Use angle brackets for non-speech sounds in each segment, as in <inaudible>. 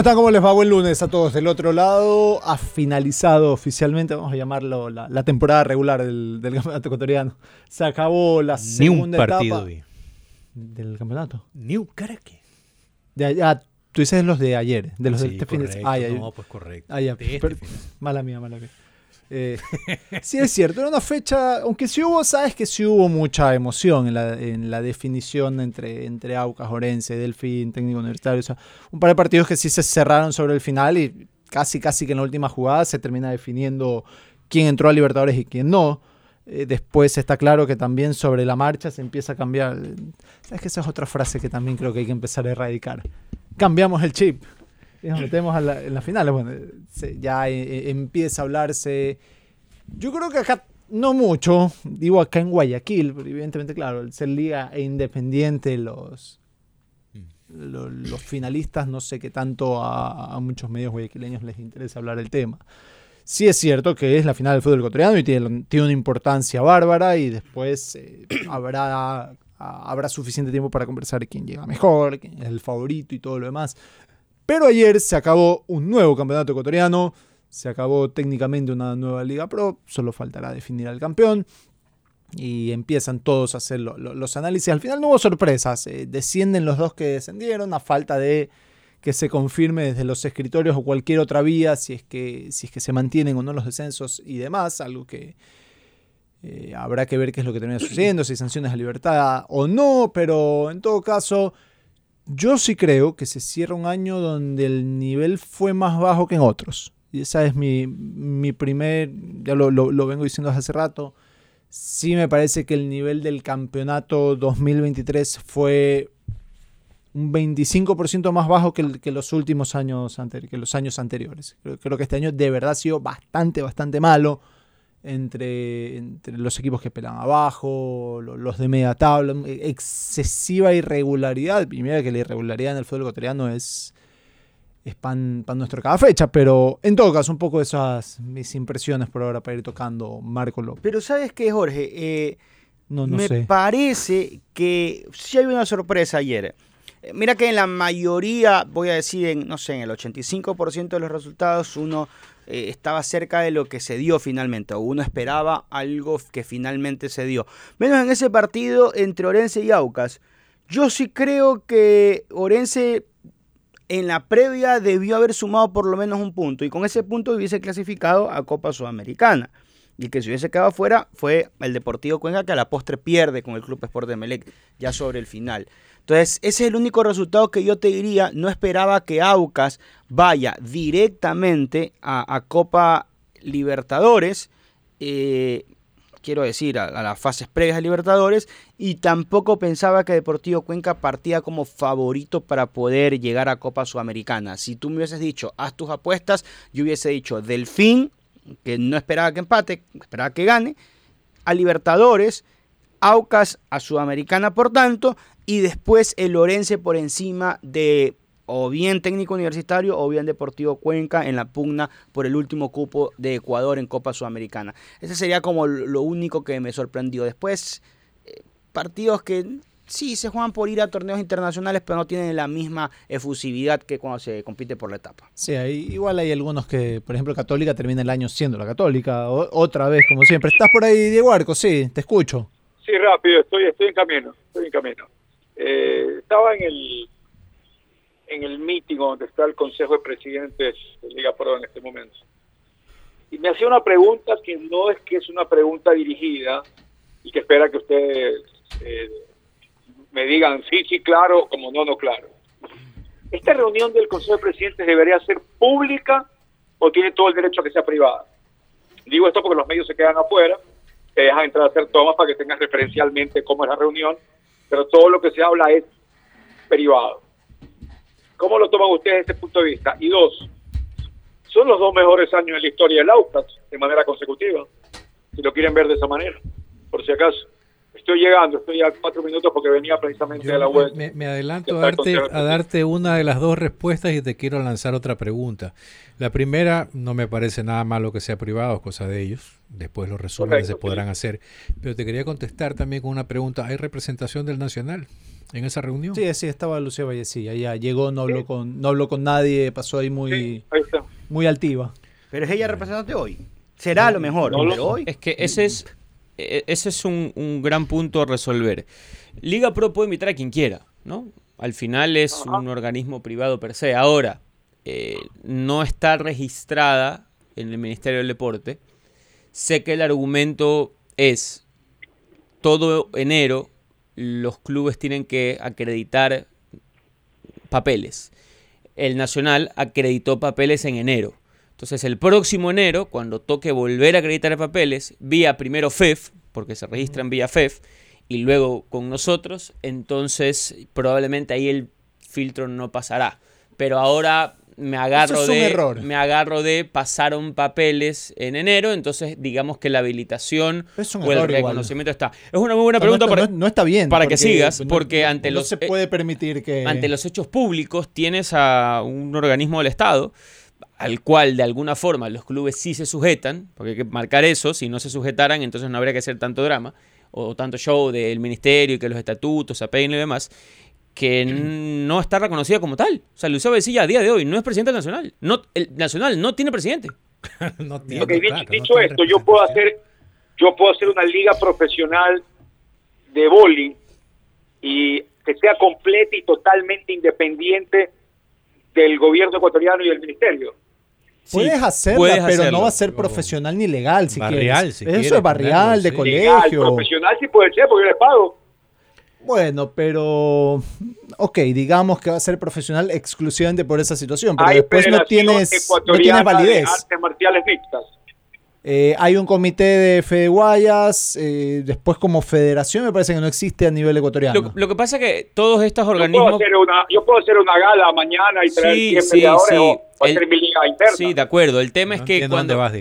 están? ¿Cómo les va? Buen lunes a todos del otro lado. Ha finalizado oficialmente, vamos a llamarlo, la, la temporada regular del, del campeonato ecuatoriano. Se acabó la Ni un segunda partido etapa vi. del campeonato. Ni un caraque. De allá, tú dices los de ayer, de los de Sí, este fin de correcto. Ah, ya, No, pues correcto. ah, ya, De este de semana. Mala mía, mala mía. Eh, <laughs> sí, es cierto, era una fecha, aunque sí hubo, sabes que sí hubo mucha emoción en la, en la definición entre, entre Aucas, Orense, Delfín, Técnico Universitario. O sea, un par de partidos que sí se cerraron sobre el final y casi, casi que en la última jugada se termina definiendo quién entró a Libertadores y quién no. Eh, después está claro que también sobre la marcha se empieza a cambiar. ¿Sabes que esa es otra frase que también creo que hay que empezar a erradicar? Cambiamos el chip y nos metemos a la- en la final. Bueno, se- ya eh, eh, empieza a hablarse. Yo creo que acá no mucho, digo acá en Guayaquil, pero evidentemente, claro, el ser liga e independiente, los, lo- los finalistas, no sé qué tanto a, a muchos medios guayaquileños les interesa hablar el tema. Sí es cierto que es la final del fútbol ecuatoriano y tiene, tiene una importancia bárbara y después eh, <clears throat> habrá, habrá suficiente tiempo para conversar quién llega mejor, quién es el favorito y todo lo demás. Pero ayer se acabó un nuevo campeonato ecuatoriano, se acabó técnicamente una nueva Liga Pro, solo faltará definir al campeón y empiezan todos a hacer lo- lo- los análisis. Al final no hubo sorpresas, eh, descienden los dos que descendieron a falta de que se confirme desde los escritorios o cualquier otra vía si es que, si es que se mantienen o no los descensos y demás, algo que eh, habrá que ver qué es lo que termina sucediendo, si hay sanciones a libertad o no, pero en todo caso yo sí creo que se cierra un año donde el nivel fue más bajo que en otros. Y esa es mi, mi primer, ya lo, lo- lo vengo diciendo hace rato, sí me parece que el nivel del campeonato 2023 fue un 25% más bajo que, que los últimos años, ante- que los años anteriores. Creo, creo que este año de verdad ha sido bastante, bastante malo entre, entre los equipos que pelan abajo, lo- los de media tabla, excesiva irregularidad. Y mira que la irregularidad en el fútbol ecuatoriano es, es pan, pan nuestro cada fecha, pero en todo caso, un poco de esas mis impresiones por ahora para ir tocando Marco López. Pero ¿sabes qué, Jorge? Eh, No, no me sé. parece que sí hay una sorpresa ayer. Eh, Mira que en la mayoría, voy a decir, en, no sé, en el 85% de los resultados uno eh, estaba cerca de lo que se dio finalmente, o uno esperaba algo que finalmente se dio. Menos en ese partido entre Orense y Aucas. Yo sí creo que Orense en la previa debió haber sumado por lo menos un punto y con ese punto hubiese clasificado a Copa Sudamericana. Y que se hubiese quedado fuera fue el Deportivo Cuenca que a la postre pierde con el Club Sport de Melec ya sobre el final. Entonces, ese es el único resultado que yo te diría. No esperaba que Aucas vaya directamente a, Copa Libertadores. eh, quiero decir, a, a las fases previas de Libertadores. Y tampoco pensaba que Deportivo Cuenca partía como favorito para poder llegar a Copa Sudamericana. Si tú me hubieses dicho, haz tus apuestas, yo hubiese dicho Delfín, que no esperaba que empate, esperaba que gane. A Libertadores, Aucas a Sudamericana, por tanto, y después el Orense por encima de o bien técnico universitario o bien Deportivo Cuenca en la pugna por el último cupo de Ecuador en Copa Sudamericana. Ese sería como lo único que me sorprendió. Después, eh, partidos que sí se juegan por ir a torneos internacionales, pero no tienen la misma efusividad que cuando se compite por la etapa. Sí, igual hay algunos que, por ejemplo, Católica termina el año siendo la Católica, otra vez, como siempre. ¿Estás por ahí, Diego Arco? Sí, te escucho. Sí, rápido, estoy, estoy en camino, estoy en camino. Eh, estaba en el en el meeting donde está el Consejo de Presidentes de Liga Pro en este momento. Y me hacía una pregunta que no es que es una pregunta dirigida y que espera que ustedes eh, me digan sí, sí, claro, como no, no, claro. ¿Esta reunión del Consejo de Presidentes debería ser pública o tiene todo el derecho a que sea privada? Digo esto porque los medios se quedan afuera, te dejan entrar a hacer tomas para que tengas referencialmente cómo es la reunión, pero todo lo que se habla es privado. ¿Cómo lo toman ustedes desde este punto de vista? Y dos, son los dos mejores años en la historia del Aucas de manera consecutiva, si lo quieren ver de esa manera, por si acaso. Estoy llegando, estoy a cuatro minutos porque venía precisamente Yo de la web. me, me adelanto a darte, a una de las dos respuestas y te quiero lanzar otra pregunta. La primera, no me parece nada malo que sea privado, es cosa de ellos. Después los resúmenes se podrán sí. hacer. Pero te quería contestar también con una pregunta. ¿Hay representación del Nacional en esa reunión? Sí, sí, estaba Lucía Vallecilla. Ya llegó, no habló con, no habló con nadie, pasó ahí muy, Sí, ahí está. muy altiva. Pero es ella representante hoy. Será a lo mejor, No lo pero hoy. Es que ese es, ese es un, un gran punto a resolver. Liga Pro puede invitar a quien quiera, ¿no? Al final es un organismo privado per se. Ahora, eh, no está registrada en el Ministerio del Deporte. Sé que el argumento es, todo enero los clubes tienen que acreditar papeles. El Nacional acreditó papeles en enero. Entonces el próximo enero, cuando toque volver a acreditar papeles, vía primero FEF, porque se registran vía FEF, y luego con nosotros, entonces probablemente ahí el filtro no pasará. Pero ahora me agarro es un de error. me agarro de pasaron papeles en enero, entonces digamos que la habilitación Es un o el igual. reconocimiento está. Es una muy buena O sea, no pregunta está- para, no, no está bien. para que sigas, porque no- ante no los se puede permitir que... ante los hechos públicos tienes a un organismo del Estado al cual de alguna forma los clubes sí se sujetan, porque hay que marcar eso, si no se sujetaran entonces no habría que hacer tanto drama o tanto show del ministerio y que los estatutos se apeguen y demás, que no está reconocida como tal. O sea, Lucía Becilla a día de hoy no es presidente del Nacional. No, el Nacional no tiene presidente. <laughs> no tiene, Ok, dicho, claro, esto, yo puedo hacer, yo puedo hacer una liga profesional de bowling y que sea completa y totalmente independiente del gobierno ecuatoriano y del ministerio. Puedes Sí, hacerla, puedes pero hacerlo. no va a ser profesional ni legal si Barrial, quieres. si Eso quieres es barrial, ponerlo, de sí. Legal, colegio. profesional sí puede ser porque yo le pago. Bueno, pero... Ok, digamos que va a ser profesional exclusivamente por esa situación, pero Hay después no tienes, no tienes validez. de artes marciales mixtas. Eh, hay un comité de Fede Guayas, eh, después como federación me parece que no existe a nivel ecuatoriano. Lo, lo que pasa es que todos estos Yo puedo, organismos... hacer una, yo puedo hacer una gala mañana y traer Sí, 100 sí, peleadores sí. o, o hacer El- mi liga interna. Sí, de acuerdo. El tema No es que cuando, vas,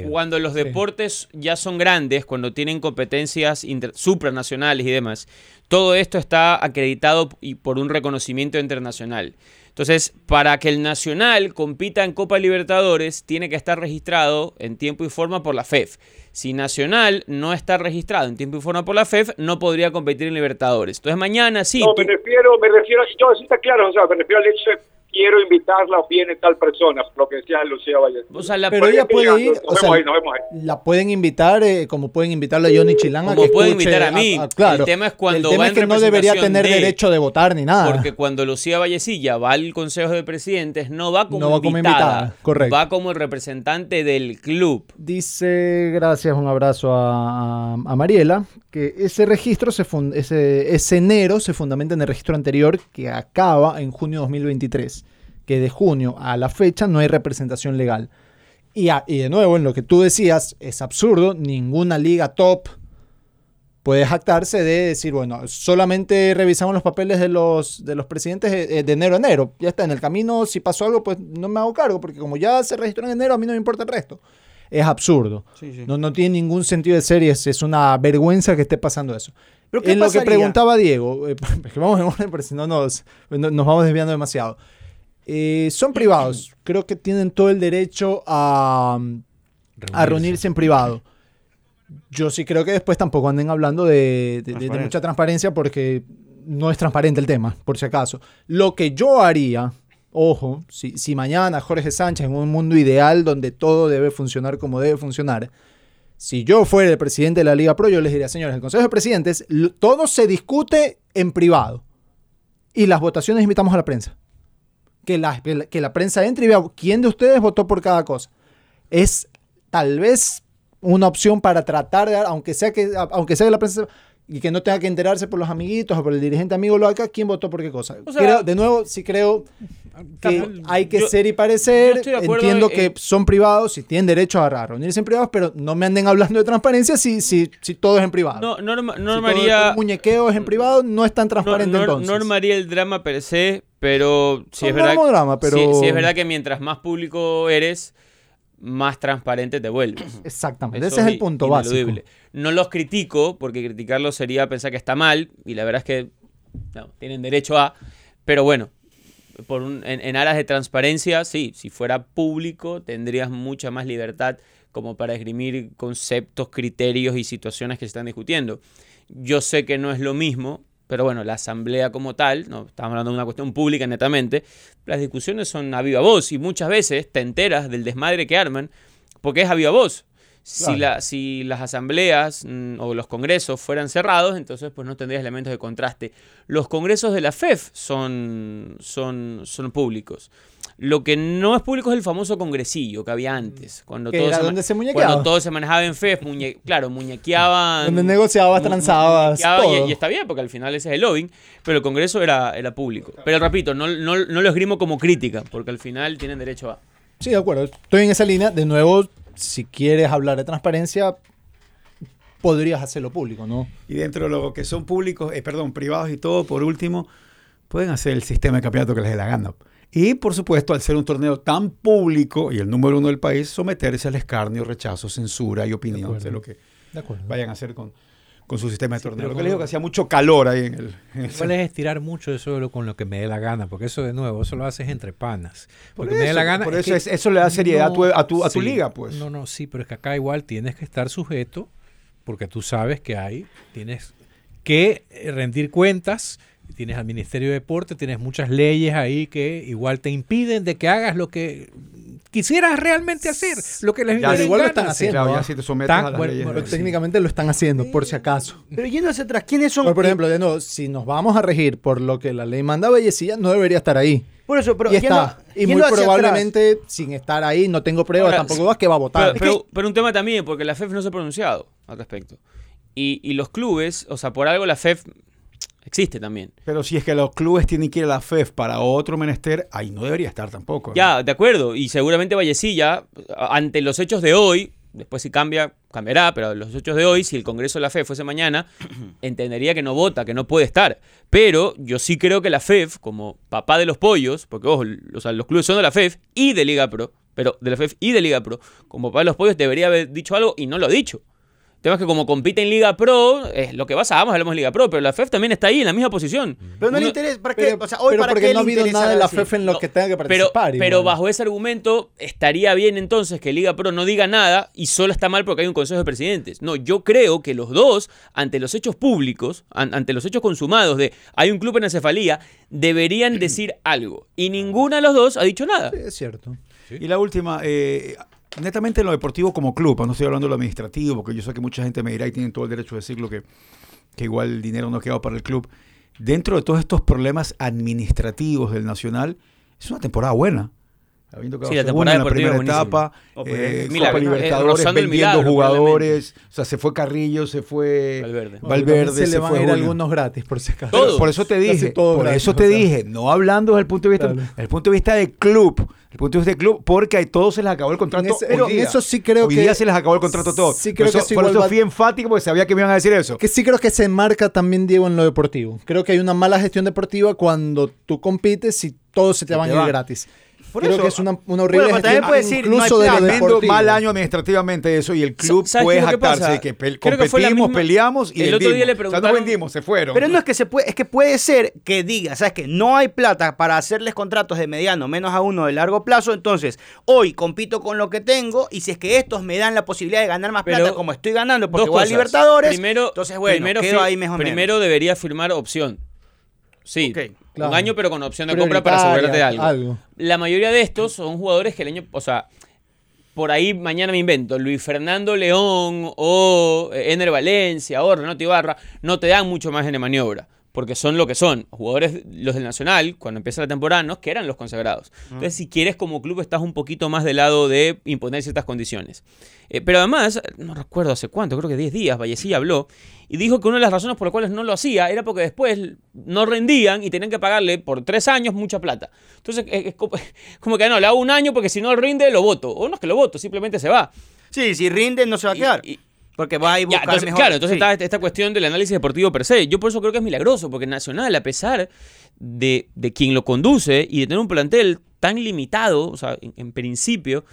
los deportes ya son grandes, cuando tienen competencias inter- supranacionales y demás, todo esto está acreditado y por un reconocimiento internacional. Entonces, para que el Nacional compita en Copa Libertadores, tiene que estar registrado en tiempo y forma por la FEF. Si Nacional no está registrado en tiempo y forma por la FEF, no podría competir en Libertadores. Entonces, mañana sí. no, tú- me refiero, me refiero, yo sí está claro, o sea, me refiero al hecho de quiero invitarla o viene tal persona, lo que decía Lucía Valle. o sea, la- pero ella puede ir, o sea, ahí, la pueden invitar eh, como pueden invitarle a Johnny Chilán a Como que pueden escuche invitar a mí. claro. El tema es cuando El tema va es en que no debería tener de- derecho de votar ni nada. Porque cuando Lucía Vallecilla va al Consejo de Presidentes, no va como, No va como invitada, invitada, correcto. va como el representante del club. Dice, gracias, un abrazo a, a- Mariela, que ese registro, se fun- ese, ese enero se fundamenta en el registro anterior que acaba en junio de 2023, que de junio a la fecha no hay representación legal. Y, a- y de nuevo, en lo que tú decías, es absurdo, ninguna liga top puede jactarse de decir, bueno, solamente revisamos los papeles de los, de los presidentes eh, de enero a enero. Ya está, en el camino, si pasó algo, pues no me hago cargo, porque como ya se registró en enero, a mí no me importa el resto. Es absurdo. No, no tiene ningún sentido de ser y es, una vergüenza que esté pasando eso. ¿Pero qué en lo que preguntaba Diego, eh, <laughs> es que vamos en orden, si no nos, no- nos vamos desviando demasiado. Eh, son privados, creo que tienen todo el derecho a, a reunirse en privado. Yo sí creo que después tampoco anden hablando de, de- de- de Transparencia. mucha transparencia porque no es transparente el tema, por si acaso. Lo que yo haría, ojo, si, si mañana Jorge Sánchez en un mundo ideal donde todo debe funcionar como debe funcionar, si yo fuera el presidente de la Liga Pro, yo les diría, señores, el Consejo de Presidentes, todo se discute en privado. Y las votaciones invitamos a la prensa. Que la, que la- prensa entre y vea quién de ustedes votó por cada cosa. Es tal vez una opción para tratar de, aunque sea que, aunque sea que la prensa y que no tenga que enterarse por los amiguitos o por el dirigente amigo lo acá, quién votó por qué cosa. O sea- Creo- de nuevo, sí creo que hay que Yo- ser y parecer. Entiendo en- que son privados y tienen derecho a, reunirse en privados, pero no me anden hablando de transparencia si, si, si todo es en privado. No, Norma, Si Norma todo haría- el muñequeo es en privado, no es tan no- transparente no- entonces. Norma haría el drama per se, pero si No, es verdad, no drama, pero- sí es verdad que mientras más público eres, más transparente te vuelves. <clears throat> Exactamente, Eso ese es el punto básico. ineludible. No los critico, porque criticarlos sería pensar que está mal, y la verdad es que no, tienen derecho a, pero bueno, por un- en, en aras de transparencia, sí, si fuera público tendrías mucha más libertad como para esgrimir conceptos, criterios y situaciones que se están discutiendo. Yo sé que no es lo mismo, pero bueno, la asamblea como tal, no estamos hablando de una cuestión pública netamente, las discusiones son a viva voz y muchas veces te enteras del desmadre que arman porque es a viva voz. Si, Claro. la- si las asambleas mm, o los congresos fueran cerrados, entonces pues no tendrías elementos de contraste. Los congresos de la FEF son, son, son públicos. Lo que no es público es el famoso congresillo que había antes. Cuando Que todo era se donde se muñequeaba. Cuando todo se manejaba en FEF, muñe- claro, muñequeaban. Donde negociabas, mu- y- todo. Y, está bien, porque al final ese es el lobbying. Pero el congreso era, era público. Pero repito, no, no, no lo esgrimo como crítica, porque al final tienen derecho a. Sí, de acuerdo. Estoy en esa línea. De nuevo, si quieres hablar de transparencia, podrías hacerlo público, ¿no? Y dentro de lo que son públicos, eh, perdón, privados y todo, por último, pueden hacer el sistema de campeonato que les dé la gana. Y por supuesto, al ser un torneo tan público y el número uno del país, someterse al escarnio, rechazo, censura y opinión de lo que De vayan a hacer con, con su sistema de torneo. Lo que les digo que hacía mucho calor ahí en el. en el es estirar mucho eso de lo- con lo que me dé la gana, porque eso de nuevo, eso lo haces entre panas. Por Porque me dé la gana. por es eso es- eso le da seriedad a tu- a tu- a tu liga, pues. No, no, sí, pero es que acá igual tienes que estar sujeto, porque tú sabes que hay, tienes que rendir cuentas, tienes al Ministerio de Deporte, tienes muchas leyes ahí que igual te impiden de que hagas lo que quisieras realmente hacer, lo que les Ya, les igual lo están haciendo, Claro, ya si te sometes Tan- a las bueno, leyes. bueno, técnicamente lo están haciendo, por si acaso. Pero yendo hacia atrás, ¿quiénes son? Pero, por ejemplo, de nuevo, si nos vamos a regir por lo que la ley manda, Bellecilla no debería estar ahí. Por eso, pero y yendo- está. Y yendo muy hacia probablemente, sin estar ahí, no tengo pruebas, Ahora, tampoco dudas que va a votar. Pero, pero- pero un tema también, porque la FEF no se ha pronunciado al respecto. Y, y los clubes, o sea, por algo la FEF existe también. Pero si es que los clubes tienen que ir a la FEF para otro menester, ahí no debería estar tampoco. ¿no? Ya, de acuerdo. Y seguramente Vallecilla, ante los hechos de hoy, después si cambia, cambiará, pero los hechos de hoy, si el Congreso de la FEF fuese mañana, <clears throat> entendería que no vota, que no puede estar. Pero yo sí creo que la FEF, como papá de los pollos, porque ojo, o sea, los clubes son de la FEF y de Liga Pro, pero de la FEF y de Liga Pro, como papá de los pollos debería haber dicho algo y no lo ha dicho. El tema es que como compite en Liga Pro, es lo que vas vamos, hablamos de Liga Pro, pero la FEF también está ahí en la misma posición. Pero no le interesa, ¿para qué? Pero, o sea, hoy pero para porque qué no ha habido nada de la? FEF en lo No, que tenga que Pero, participar. pero igual. bajo ese argumento, estaría bien entonces que Liga Pro no diga nada y solo está mal porque hay un consejo de presidentes. No, yo creo que los dos, ante los hechos públicos, an- ante los hechos consumados de hay un club en acefalía, deberían decir algo. Y ninguna de los dos ha dicho nada. Sí, es cierto. Y la última, eh, netamente en lo deportivo como club, no estoy hablando de lo administrativo, porque yo sé que mucha gente me dirá y tienen todo el derecho de decirlo que, que igual el dinero no ha quedado para el club. Dentro de todos estos problemas administrativos del Nacional, es una temporada buena. Habiendo quedado Sí, la temporada en la primera etapa, Oh, pues, eh, Copa eh, Libertadores, el vendiendo milagro, jugadores, o sea, se fue Carrillo, se fue Valverde. Valverde, se le van fue a ir Julio. algunos gratis, por si acaso. Todos. Por eso te dije, todo por gratis, eso o te sea. dije, no hablando desde el punto de vista, Claro. desde el punto de vista de club, el punto de vista de club, porque a todos se les acabó el contrato. Ese- pero día. eso sí creo hoy que- día se les acabó el contrato a todos. sí por creo eso, por eso va- fui enfático porque sabía que me iban a decir eso. Que sí creo que se enmarca también, Diego, en lo deportivo. Creo que hay una mala gestión deportiva cuando tú compites y todos se te van a ir van. gratis. Por Creo eso, que es una, una horrible Bueno, pero también gestión, puede decir, no hay incluso de lo mal año administrativamente eso y el club ¿Sabes puede jactarse de que Creo competimos, misma- peleamos y el otro día le O sea, no vendimos, se fueron. Pero no es que se puede, es que puede ser que diga, ¿sabes que No hay plata para hacerles contratos de mediano, menos a uno de largo plazo. Entonces, hoy compito con lo que tengo y si es que estos me dan la posibilidad de ganar más Pero plata, como estoy ganando porque Dos voy a. Libertadores, Primero, entonces bueno, primero, quedo ahí mejor primero debería firmar opción. Sí, claro. un año pero con opción de compra para asegurarte algo. algo. La mayoría de estos son jugadores que el año, o sea, por ahí mañana me invento, Luis Fernando León o Ener Valencia o Renato Ibarra, no te dan mucho más en maniobra. Porque son lo que son. Jugadores, los del Nacional, cuando empieza la temporada, no que eran los consagrados. Entonces, si quieres como club, estás un poquito más del lado de imponer ciertas condiciones. Eh, pero además, no recuerdo hace cuánto, creo que 10 días, Vallecilla habló y dijo que una de las razones por las cuales no lo hacía era porque después no rendían y tenían que pagarle por tres años mucha plata. Entonces, es es como, <laughs> como que no, le hago un año porque si no rinde, lo voto. O no es que lo voto, simplemente se va. Sí, si rinde no se va a quedar. Y- y- porque va a ir ya, buscar entonces, mejor. Claro, entonces sí. está esta- cuestión del análisis deportivo per se. Yo por eso creo que es milagroso, porque Nacional, a pesar de, de quien lo conduce y de tener un plantel tan limitado, o sea, en, en principio,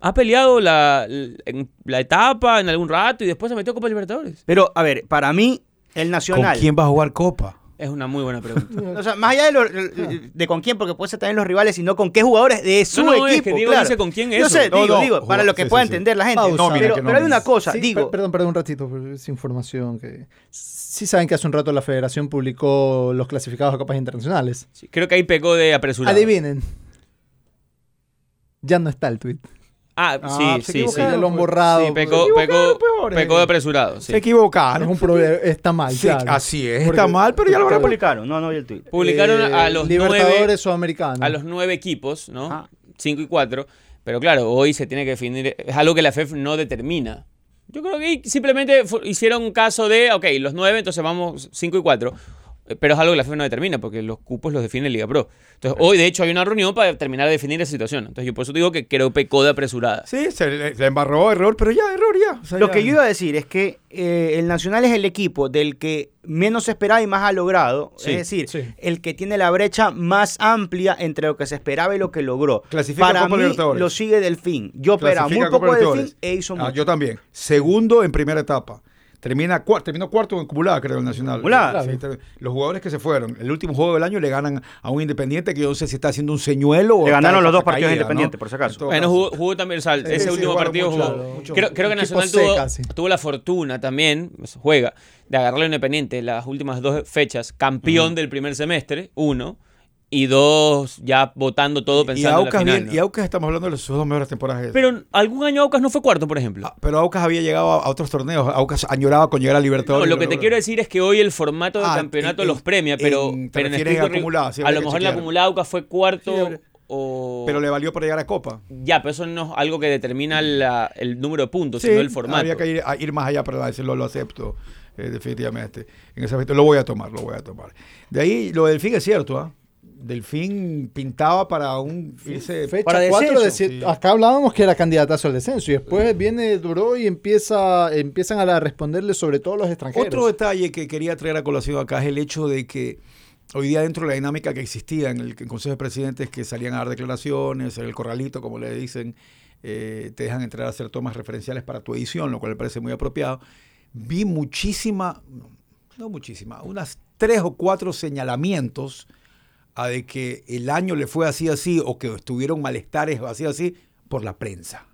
ha peleado la, en la etapa en algún rato y después se metió a Copa Libertadores. Pero, a ver, para mí, el ¿Con Nacional. quién va a jugar Copa? Es una muy buena pregunta. <laughs> O sea, más allá de, lo- de con quién, porque puede ser también los rivales, sino con qué jugadores de su No, no, es equipo. que Diego claro. dice con quién es Yo sé, No, digo, no, digo, para lo que sí, pueda sí, sí. entender la gente. Pausa. Pero, pero hay una cosa, Sí, digo. per- perdón, perdón un ratito, pero es información que... Sí saben que hace un rato la federación publicó los clasificados a copas internacionales. Sí, creo que ahí pecó de apresurado. Adivinen. Ya no está el tweet. Ah, Ah, sí, se sí, sí. equivocaron. Ya lo han borrado. Sí, pecó, Se pecó, pecó de apresurado. sí. Se equivocaron. Es un problema, está mal. Sí, claro. así es, Porque- está mal, pero ya lo ¿Qué habrá publicaron? No, no vi el tweet. Publicaron Eh, a los Libertadores nueve, Sudamericanos. a los nueve equipos, ¿no? Ah. 5 y 4. Pero claro, hoy se tiene que definir. Es algo que la FEF no determina. Yo creo que simplemente hicieron un caso de, ok, los nueve, entonces vamos 5 y 4. Pero es algo que la FEF no determina, porque los cupos los define Liga Pro. Entonces, hoy de hecho hay una reunión para terminar de definir esa situación. Entonces, yo por eso digo que creo pecó de apresurada. Sí, se le, se embarró error, pero ya, error ya. O sea, Lo ya. que yo iba a decir es que eh, el Nacional es el equipo del que menos se esperaba y más ha logrado. Sí, es decir, sí. el que tiene la brecha más amplia entre lo que se esperaba y lo que logró. Clasifica Para Copa mí Delfín. lo sigue Delfín. Yo esperaba muy poco de Libertadores. Delfín e hizo Ah, mucho. yo también. Segundo en primera etapa. Termina cuarto, terminó cuarto en acumulada, creo, el Nacional. Acumulada. Sí, ter- los jugadores que se fueron, el último juego del año le ganan a un Independiente que yo no sé si está haciendo un señuelo o Le ganaron los dos partidos caída, Independiente, ¿no? por si acaso. Bueno, jugó, jugó también, o sea, ese sí, último partido mucho, jugó. mucho. creo, creo que Nacional tuvo, seca, tuvo la fortuna también, pues, juega, de agarrarle a Independiente las últimas dos fechas, campeón del primer semestre, uno, y dos ya votando todo y pensando en la Aucas, final. bien- ¿no? y Aucas estamos hablando de sus dos mejores temporadas. Pero algún año Aucas no fue cuarto, por ejemplo. Ah, pero Aucas había llegado a, a otros torneos. Aucas añoraba con llegar a No, Libertadores. lo que te quiero decir es que hoy el formato del Ah, campeonato en- los premia, pero en- pero en estricto sí, a habría lo mejor la acumulada Aucas fue cuarto Sí, habría- o Pero le valió para llegar a Copa. ya, pero eso no es algo que determina la- el número de puntos, Sí, sino el formato. había que ir, a ir más allá para decirlo, lo acepto, eh, definitivamente. En ese aspecto lo voy a tomar, lo voy a tomar. De ahí, lo del fin es cierto, ¿ah? Delfín pintaba para un irse Fecha Para 4 descenso. de- Acá hablábamos que era candidatazo al descenso y después viene Duró y empieza, empiezan a responderle sobre todo los extranjeros. Otro detalle que quería traer a colación acá es el hecho de que hoy día dentro de la dinámica que existía en el, en Consejo de Presidentes que salían a dar declaraciones, en el corralito, como le dicen, eh, te dejan entrar a hacer tomas referenciales para tu edición, lo cual me parece muy apropiado. Vi muchísima, no muchísima, unas tres o cuatro señalamientos a de que el año le fue así así o que estuvieron malestares o así así por la prensa.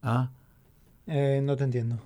¿Ah? Eh, no te entiendo.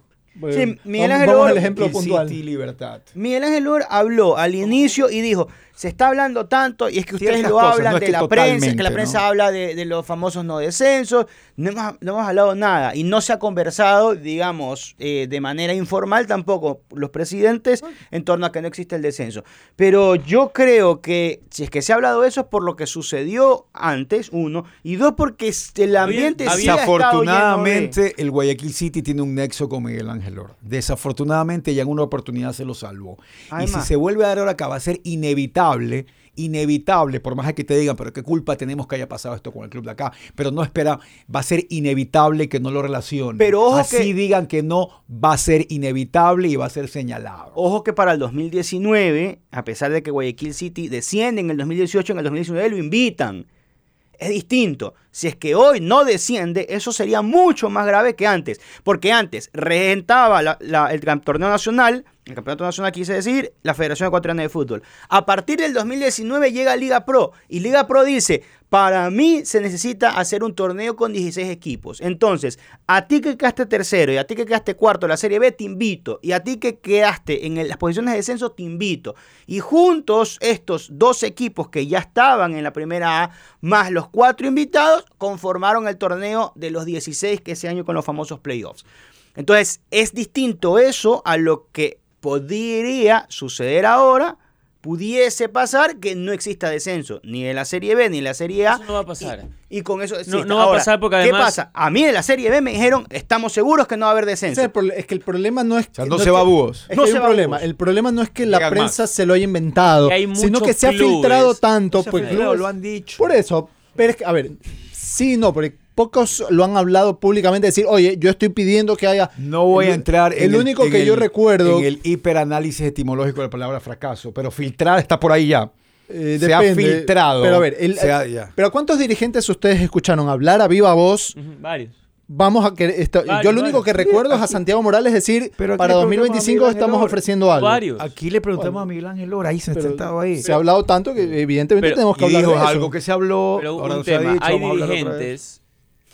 Sí, Miguel Ángel ejemplo puntual. City Libertad. Miguel Ángel habló al inicio y dijo, se está hablando tanto y es que ustedes Ciertas lo cosas, hablan no de la prensa, que la prensa ¿no? habla de, de los famosos no descensos, no hemos, no hemos hablado nada y no se ha conversado, digamos, eh, de manera informal tampoco los presidentes en torno a que no existe el descenso. Pero yo creo que si es que se ha hablado de eso es por lo que sucedió antes, uno, y dos, porque el ambiente sí ha estado lleno de- Desafortunadamente, el Guayaquil City tiene un nexo con Miguel Ángel Or. Desafortunadamente, ya en una oportunidad se lo salvó. y si se vuelve a dar ahora acá, va a ser inevitable, inevitable, por más que te digan, pero qué culpa tenemos que haya pasado esto con el club de acá. Pero no espera, va a ser inevitable que no lo relacionen. Pero ojo Así que- digan que no, va a ser inevitable y va a ser señalado. Ojo que para el 2019, a pesar de que Guayaquil City desciende en el 2018, en el 2019 lo invitan. Es distinto. Si es que hoy no desciende, eso sería mucho más grave que antes. Porque antes regentaba la- el torneo nacional, el campeonato nacional quise decir, la Federación Ecuatoriana de Fútbol. A partir del 2019 llega Liga Pro. Y Liga Pro dice, para mí se necesita hacer un torneo con 16 equipos. Entonces, a ti que quedaste tercero y a ti que quedaste cuarto en la Serie B, te invito. Y a ti que quedaste en las posiciones de descenso, te invito. Y juntos, estos dos equipos que ya estaban en la primera A, más los cuatro invitados, conformaron el torneo de los 16 que ese año con los famosos playoffs. Entonces, es distinto eso a lo que podría suceder ahora. Pudiese pasar que no exista descenso, ni en la Serie B ni en la Serie A. Eso no va a pasar. Y, y con eso No- existe. no va a pasar porque ¿Qué además- pasa? A mí en la Serie B me dijeron, estamos seguros que no va a haber descenso. es, el prole- es que el problema no es O sea, que- no es se va que- a búhos. Es No que hay se un va problema. búhos. El problema no es que la Llegan prensa más. se lo haya inventado, Que hay sino que se ha filtrado tanto. Se ha pues, filtrado, clubes- lo han dicho. Por eso, pero es que, a ver, sí, no, porque pocos lo han hablado públicamente, decir, oye, yo estoy pidiendo que haya... No voy El- a entrar en el único en que yo recuerdo- en el hiperanálisis etimológico de la palabra fracaso, pero filtrar está por ahí ya. eh, se ha filtrado. Pero a ver, el- ha- ya. pero ¿cuántos dirigentes ustedes escucharon hablar a viva voz? Varios. Vamos a que esto- Varios, yo lo único que recuerdo es a Santiago Morales decir, Pero para le preguntamos a 2025 Miguel Ángel estamos ofreciendo algo. Varios. Aquí le preguntamos a Miguel Ángel Lora, ahí se Pero sentado ahí. Se ha hablado tanto que evidentemente Pero- tenemos que hablar dijo de eso. algo que se habló, Pero ahora un no se ha dicho, hay dirigentes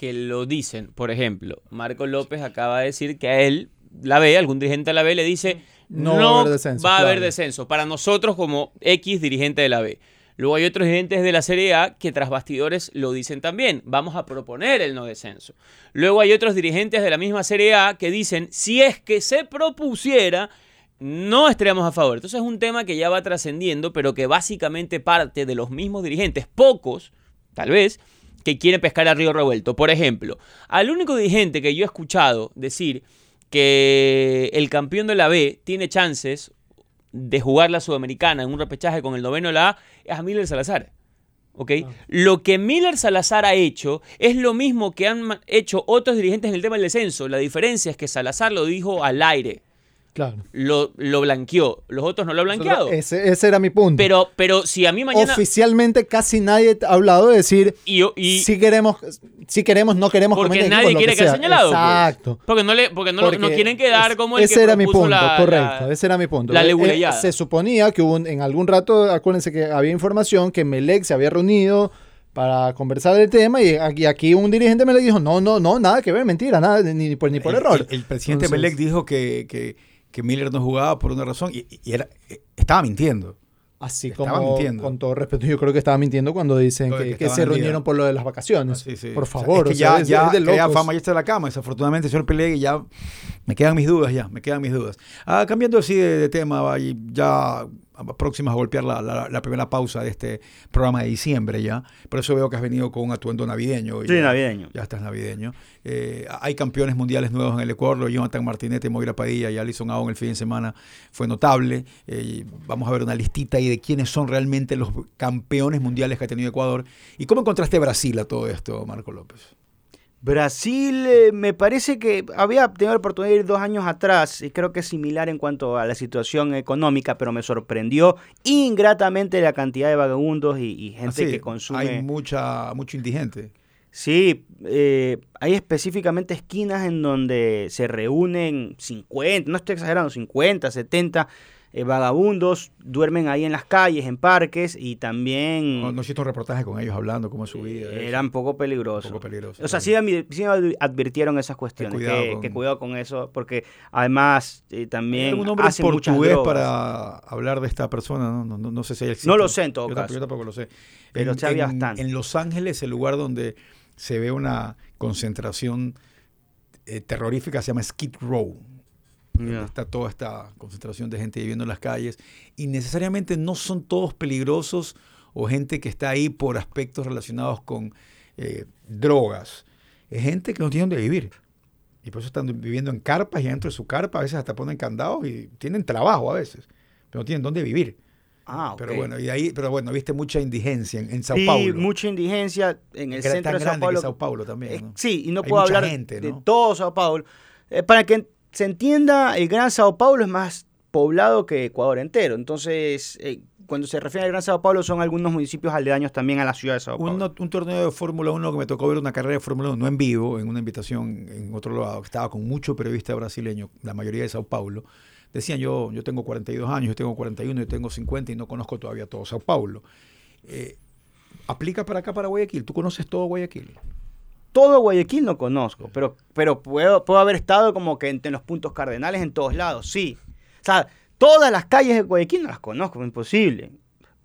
que lo dicen. Por ejemplo, Marco López acaba de decir que a él, la B, algún dirigente de la B le dice, No no, va a haber descenso, va a haber claro. descenso. Para nosotros como X dirigente de la B. Luego hay otros dirigentes de la Serie A que tras bastidores lo dicen también. Vamos a proponer el no descenso. Luego hay otros dirigentes de la misma Serie A que dicen, si es que se propusiera, no estaríamos a favor. Entonces es un tema que ya va trascendiendo, pero que básicamente parte de los mismos dirigentes, pocos, tal vez, que quieren pescar a río revuelto. Por ejemplo, al único dirigente que yo he escuchado decir que el campeón de la B tiene chances de jugar la Sudamericana en un repechaje con el noveno de la A es a Miller Salazar. ¿ok? Lo que Miller Salazar ha hecho es lo mismo que han hecho otros dirigentes en el tema del descenso. La diferencia es que Salazar lo dijo al aire, Claro. lo, lo blanqueó. Los otros no lo han blanqueado. Ese, ese era mi punto. Pero, pero si a mí mañana... Oficialmente casi nadie ha hablado de decir Y, yo- y- si queremos, si queremos, no queremos porque nadie equipos, quiere que quedar sea. señalado. pues. Exacto. Porque no, le, porque no, no quieren quedar es- como el ese que era mi punto, la- correcto. la- ese era mi punto. la Eh, eh, se suponía que hubo un- en algún rato, acuérdense que había información que Melec se había reunido para conversar del tema y aquí, aquí un dirigente me le dijo, no, no, no, nada que ver, mentira, nada, ni, ni por, ni por el, error. El, el presidente Entonces- Melec dijo que, que, que Miller no jugaba por una razón y, y era, eh, estaba mintiendo. Así Estaba como, mintiendo. con todo respeto, yo creo que estaba mintiendo cuando dicen que, que se reunieron por lo de las vacaciones. Sí, sí. Por O sea, favor, es que o sea, ya, es- ya es de fama ya está en la cama. Desafortunadamente, señor Pelegui, ya me quedan mis dudas ya, me quedan mis dudas. Ah, cambiando así de, de tema, ya próximas a golpear la, la- la primera pausa de este programa de diciembre ya. Por eso veo que has venido con un atuendo navideño. y Sí, ya- navideño. Ya estás navideño. Eh, hay campeones mundiales nuevos en el Ecuador, lo Jonathan Martinete, Moira Padilla y Alison Aon el fin de semana fue notable. Eh, vamos a ver una listita ahí de quiénes son realmente los campeones mundiales que ha tenido Ecuador. ¿Y cómo encontraste Brasil a todo esto, Marco López? Brasil eh, me parece que había tenido la oportunidad de ir dos años atrás y creo que es similar en cuanto a la situación económica, pero me sorprendió ingratamente la cantidad de vagabundos y, y gente que consume. Hay mucha, mucho indigente. Sí, eh, hay específicamente esquinas en donde se reúnen 50, no estoy exagerando, 50, 70 eh, vagabundos, duermen ahí en las calles, en parques y también No, no hiciste un reportaje con ellos hablando cómo es su vida. eso. eran poco peligrosos. Un poco peligroso, O sea, sí, sí advi- advirtieron esas cuestiones, cuidado que, con- que cuidado con eso, porque además eh, ¿Hay también algún nombre en hacen portugués para hablar de esta persona? No, no, no, no sé si hay existe. No lo sé en todo yo tampoco- caso. Yo tampoco lo sé. Pero en, sí había en- bastante. en Los Ángeles, el lugar donde se ve una concentración eh, terrorífica se llama Skid Row. Ya. Está toda esta concentración de gente viviendo en las calles. Y necesariamente no son todos peligrosos o gente que está ahí por aspectos relacionados con eh, drogas. Es gente que no tiene dónde vivir. Y por eso están viviendo en carpas y dentro de su carpa a veces hasta ponen candados y tienen trabajo a veces, pero no tienen dónde vivir. Ah. Pero bueno, y ahí, pero bueno, viste mucha indigencia en, en Sao Sí, Paulo. mucha indigencia en el Gra- centro tan de Sao grande Paulo. que Sao Paulo también. Eh, sí, y no Hay puedo hablar gente, de todo Sao Paulo. Eh, para que se entienda, el Gran Sao Paulo es más poblado que Ecuador entero. Entonces, eh, cuando se refiere al Gran Sao Paulo, son algunos municipios aledaños también a la ciudad de Sao Paulo. Un, un torneo de Fórmula 1 que me tocó ver una carrera de Fórmula 1, no en vivo, en una invitación en otro lado, que estaba con mucho periodista brasileño, la mayoría de Sao Paulo. Decían, yo, yo tengo 42 años, yo tengo 41, yo tengo 50 y no conozco todavía todo Sao Paulo. Eh, ¿Aplica para acá, para Guayaquil? ¿Tú conoces todo Guayaquil? Todo Guayaquil no conozco, pero, pero puedo, puedo haber estado como que entre los puntos cardenales en todos lados, sí. O sea, todas las calles de Guayaquil no las conozco, es imposible.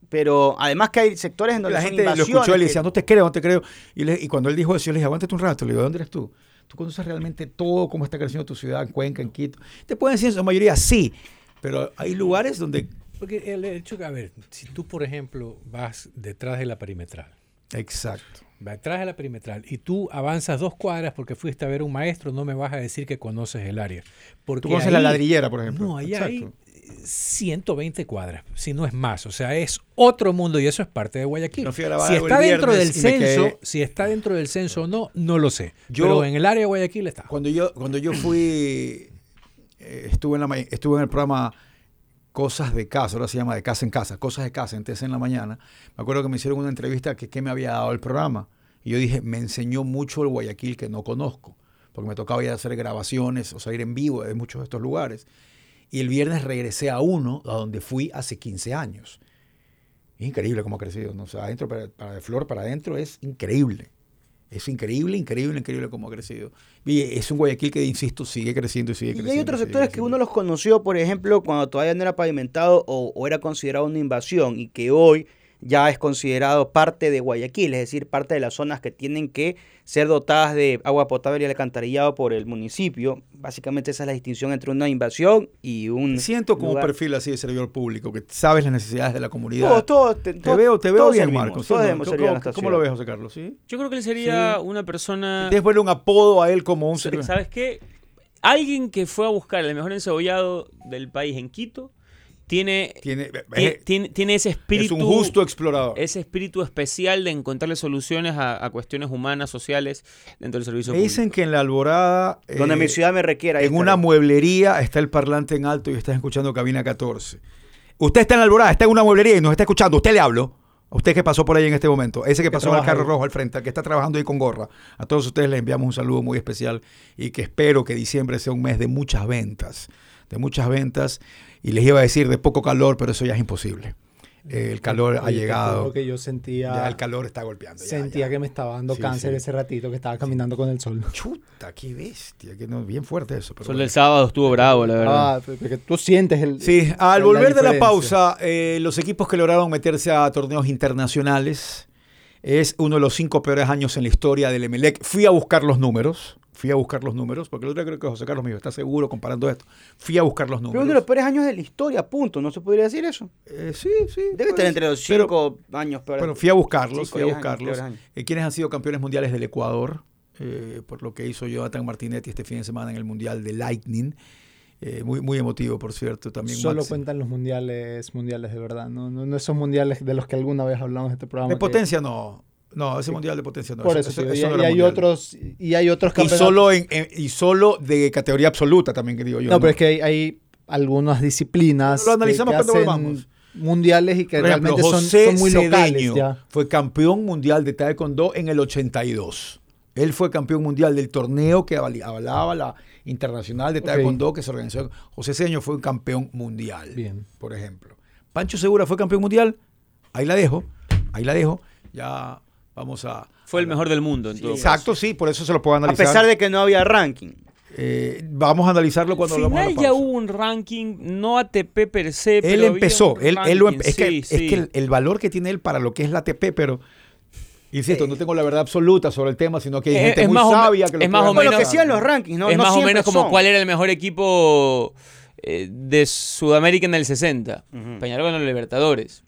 Pero además que hay sectores en donde La gente lo escuchó y le que- decía, no te creo, no te creo. Y, le- y cuando él dijo eso, yo le dije, aguántate un rato. Le digo, ¿de dónde eres tú? ¿Tú conoces realmente todo cómo está creciendo tu ciudad en Cuenca, en Quito? Te pueden decir en su mayoría sí, pero hay lugares donde... Porque el hecho que, a ver, si tú, por ejemplo, vas detrás de la perimetral, Exacto. Vas detrás de la perimetral y tú avanzas dos cuadras porque fuiste a ver un maestro, no me vas a decir que conoces el área. Porque Tú conoces la ladrillera, por ejemplo. No, ahí hay Exacto. 120 cuadras, si no es más. O sea, es otro mundo y eso es parte de Guayaquil. Si está dentro del censo, quedé- si está dentro del censo o no, no lo sé. Yo- Pero en el área de Guayaquil está. Cuando yo, cuando yo fui, eh, estuve, en la, estuve en el programa Cosas de Casa, ahora se llama De Casa en Casa, Cosas de Casa, en TC en la mañana. Me acuerdo que me hicieron una entrevista que me había dado el programa. Y yo dije, me enseñó mucho el Guayaquil que no conozco, porque me tocaba ir a hacer grabaciones o salir en vivo de muchos de estos lugares. Y el viernes regresé a uno, a donde fui hace 15 años. Increíble cómo ha crecido. ¿no? O sea, adentro para, para de flor para adentro es increíble. Es increíble, increíble, increíble cómo ha crecido. Y es un Guayaquil que, insisto, sigue creciendo y sigue Y creciendo. hay otros sectores que uno los conoció, por ejemplo, cuando todavía no era pavimentado o, o era considerado una invasión y que hoy ya es considerado parte de Guayaquil, es decir, parte de las zonas que tienen que ser dotadas de agua potable y alcantarillado por el municipio. Básicamente esa es la distinción entre una invasión y un... Siento como lugar- perfil así de servidor público, que sabes las necesidades de la comunidad. Todos, todos, te, te veo, te veo todos bien, Marcos. Todos debemos ¿Cómo- servir cómo, cómo lo ves, José Carlos? ¿Sí? Yo creo que él sería Sí. una persona... Ponerle un apodo a él como un servidor. ¿Sabes qué? Alguien que fue a buscar el mejor encebollado del país en Quito tiene, Tiene, es, tiene, tiene ese espíritu. es un justo explorador. ese espíritu especial de encontrarle soluciones a, a cuestiones humanas, sociales dentro del servicio Me dicen que en la Alborada, Donde eh, mi ciudad me requiera. en estaré. una mueblería está el parlante en alto y estás escuchando Cabina 14. Usted está en la Alborada, está en una mueblería y nos está escuchando. Usted le hablo. A usted que pasó por ahí en este momento. Ese que pasó en el carro rojo al frente, el que está trabajando ahí con gorra. A todos ustedes les enviamos un saludo muy especial y que espero que diciembre sea un mes de muchas ventas. De muchas ventas. Y les iba a decir de poco calor, pero eso ya es imposible. Eh, el calor ha Oye, llegado. juro que yo sentía, Ya el calor está golpeando. ya, sentía ya. que me estaba dando Sí, cáncer sí. ese ratito que estaba caminando con el sol. Chuta, qué bestia. Que no, bien fuerte eso. Pero Sol bueno. del sábado estuvo bravo, la verdad. Ah, porque tú sientes el. Sí, al volver de la pausa, eh, los equipos que lograron meterse a torneos internacionales es uno de los cinco peores años en la historia del Emelec. Fui a buscar los números, fui a buscar los números, porque el otro día creo que José Carlos me dijo, ¿está seguro comparando esto? Fui a buscar los Pero números. uno de los peores años de la historia, punto. ¿No se podría decir eso? Eh, sí, sí. Debe estar entre los Pero- cinco años peores. Bueno, fui a buscarlos, Cinco, fui a buscarlos. años. Eh, ¿Quiénes han sido campeones mundiales del Ecuador? Eh, por lo que hizo Jonathan Martinetti este fin de semana en el Mundial de Lightning. Eh, muy, muy emotivo, por cierto. También Solo Maxi. cuentan los mundiales, mundiales de verdad, no, no, no esos mundiales de los que alguna vez hablamos en este programa. De que- potencia no. No, ese mundial de potencia no. Por eso, Eso- tío, eso y, no y era hay mundial. otros y hay otros Y solo, en, en- y solo de categoría absoluta también, que digo yo. no, pero es que hay, hay algunas disciplinas Lo analizamos que, que cuando volvamos. mundiales y que ejemplo, realmente son, muy locales Cedeño ya. fue campeón mundial de Taekwondo en el 82. Él fue campeón mundial del torneo que avalaba la internacional de. Taekwondo que se organizó. José Cedeño fue un campeón mundial, Bien. por ejemplo. Pancho Segura fue campeón mundial. Ahí la dejo. Ahí la dejo. Ya vamos a... Fue el mejor del mundo, en todo Exacto, sí, por eso se lo puedo a analizar. pesar de que no había ranking. Eh, vamos a analizarlo cuando Al hablamos final la ya hubo un ranking, no ATP per se, Él pero había empezó, un él, él lo empe- es, que, sí, es sí. que el, el valor que tiene él para lo que es la ATP, pero insisto, no tengo la verdad absoluta sobre el tema, sino que hay Eh, gente es muy más o me- sabia que lo es más o menos- que sean los rankings, ¿no? es No más o menos como son. cuál era el mejor equipo eh, de Sudamérica en el 60. Ujú. Peñarol ganó los Libertadores.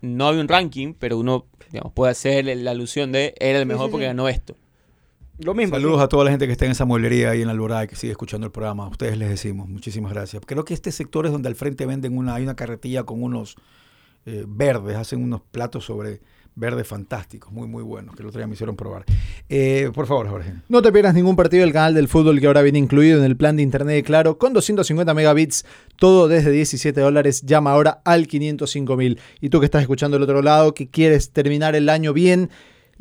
No había un ranking, pero uno digamos, puede hacer la alusión de era el mejor sí, porque sí. ganó esto. Lo mismo. Saludos a toda la gente que está en esa mueblería ahí en la Alborada y que sigue escuchando el programa. A ustedes les decimos, muchísimas gracias. Creo que este sector es donde al frente venden una, hay una carretilla con unos eh, verdes, hacen unos platos sobre Verde fantástico, muy, muy bueno, que el otro día me hicieron probar. Eh, por favor, Jorge. No te pierdas ningún partido del canal del fútbol que ahora viene incluido en el plan de internet de Claro con 250 megabits, todo desde 17 dólares. Llama ahora al 505.000. Y tú que estás escuchando del otro lado, que quieres terminar el año bien,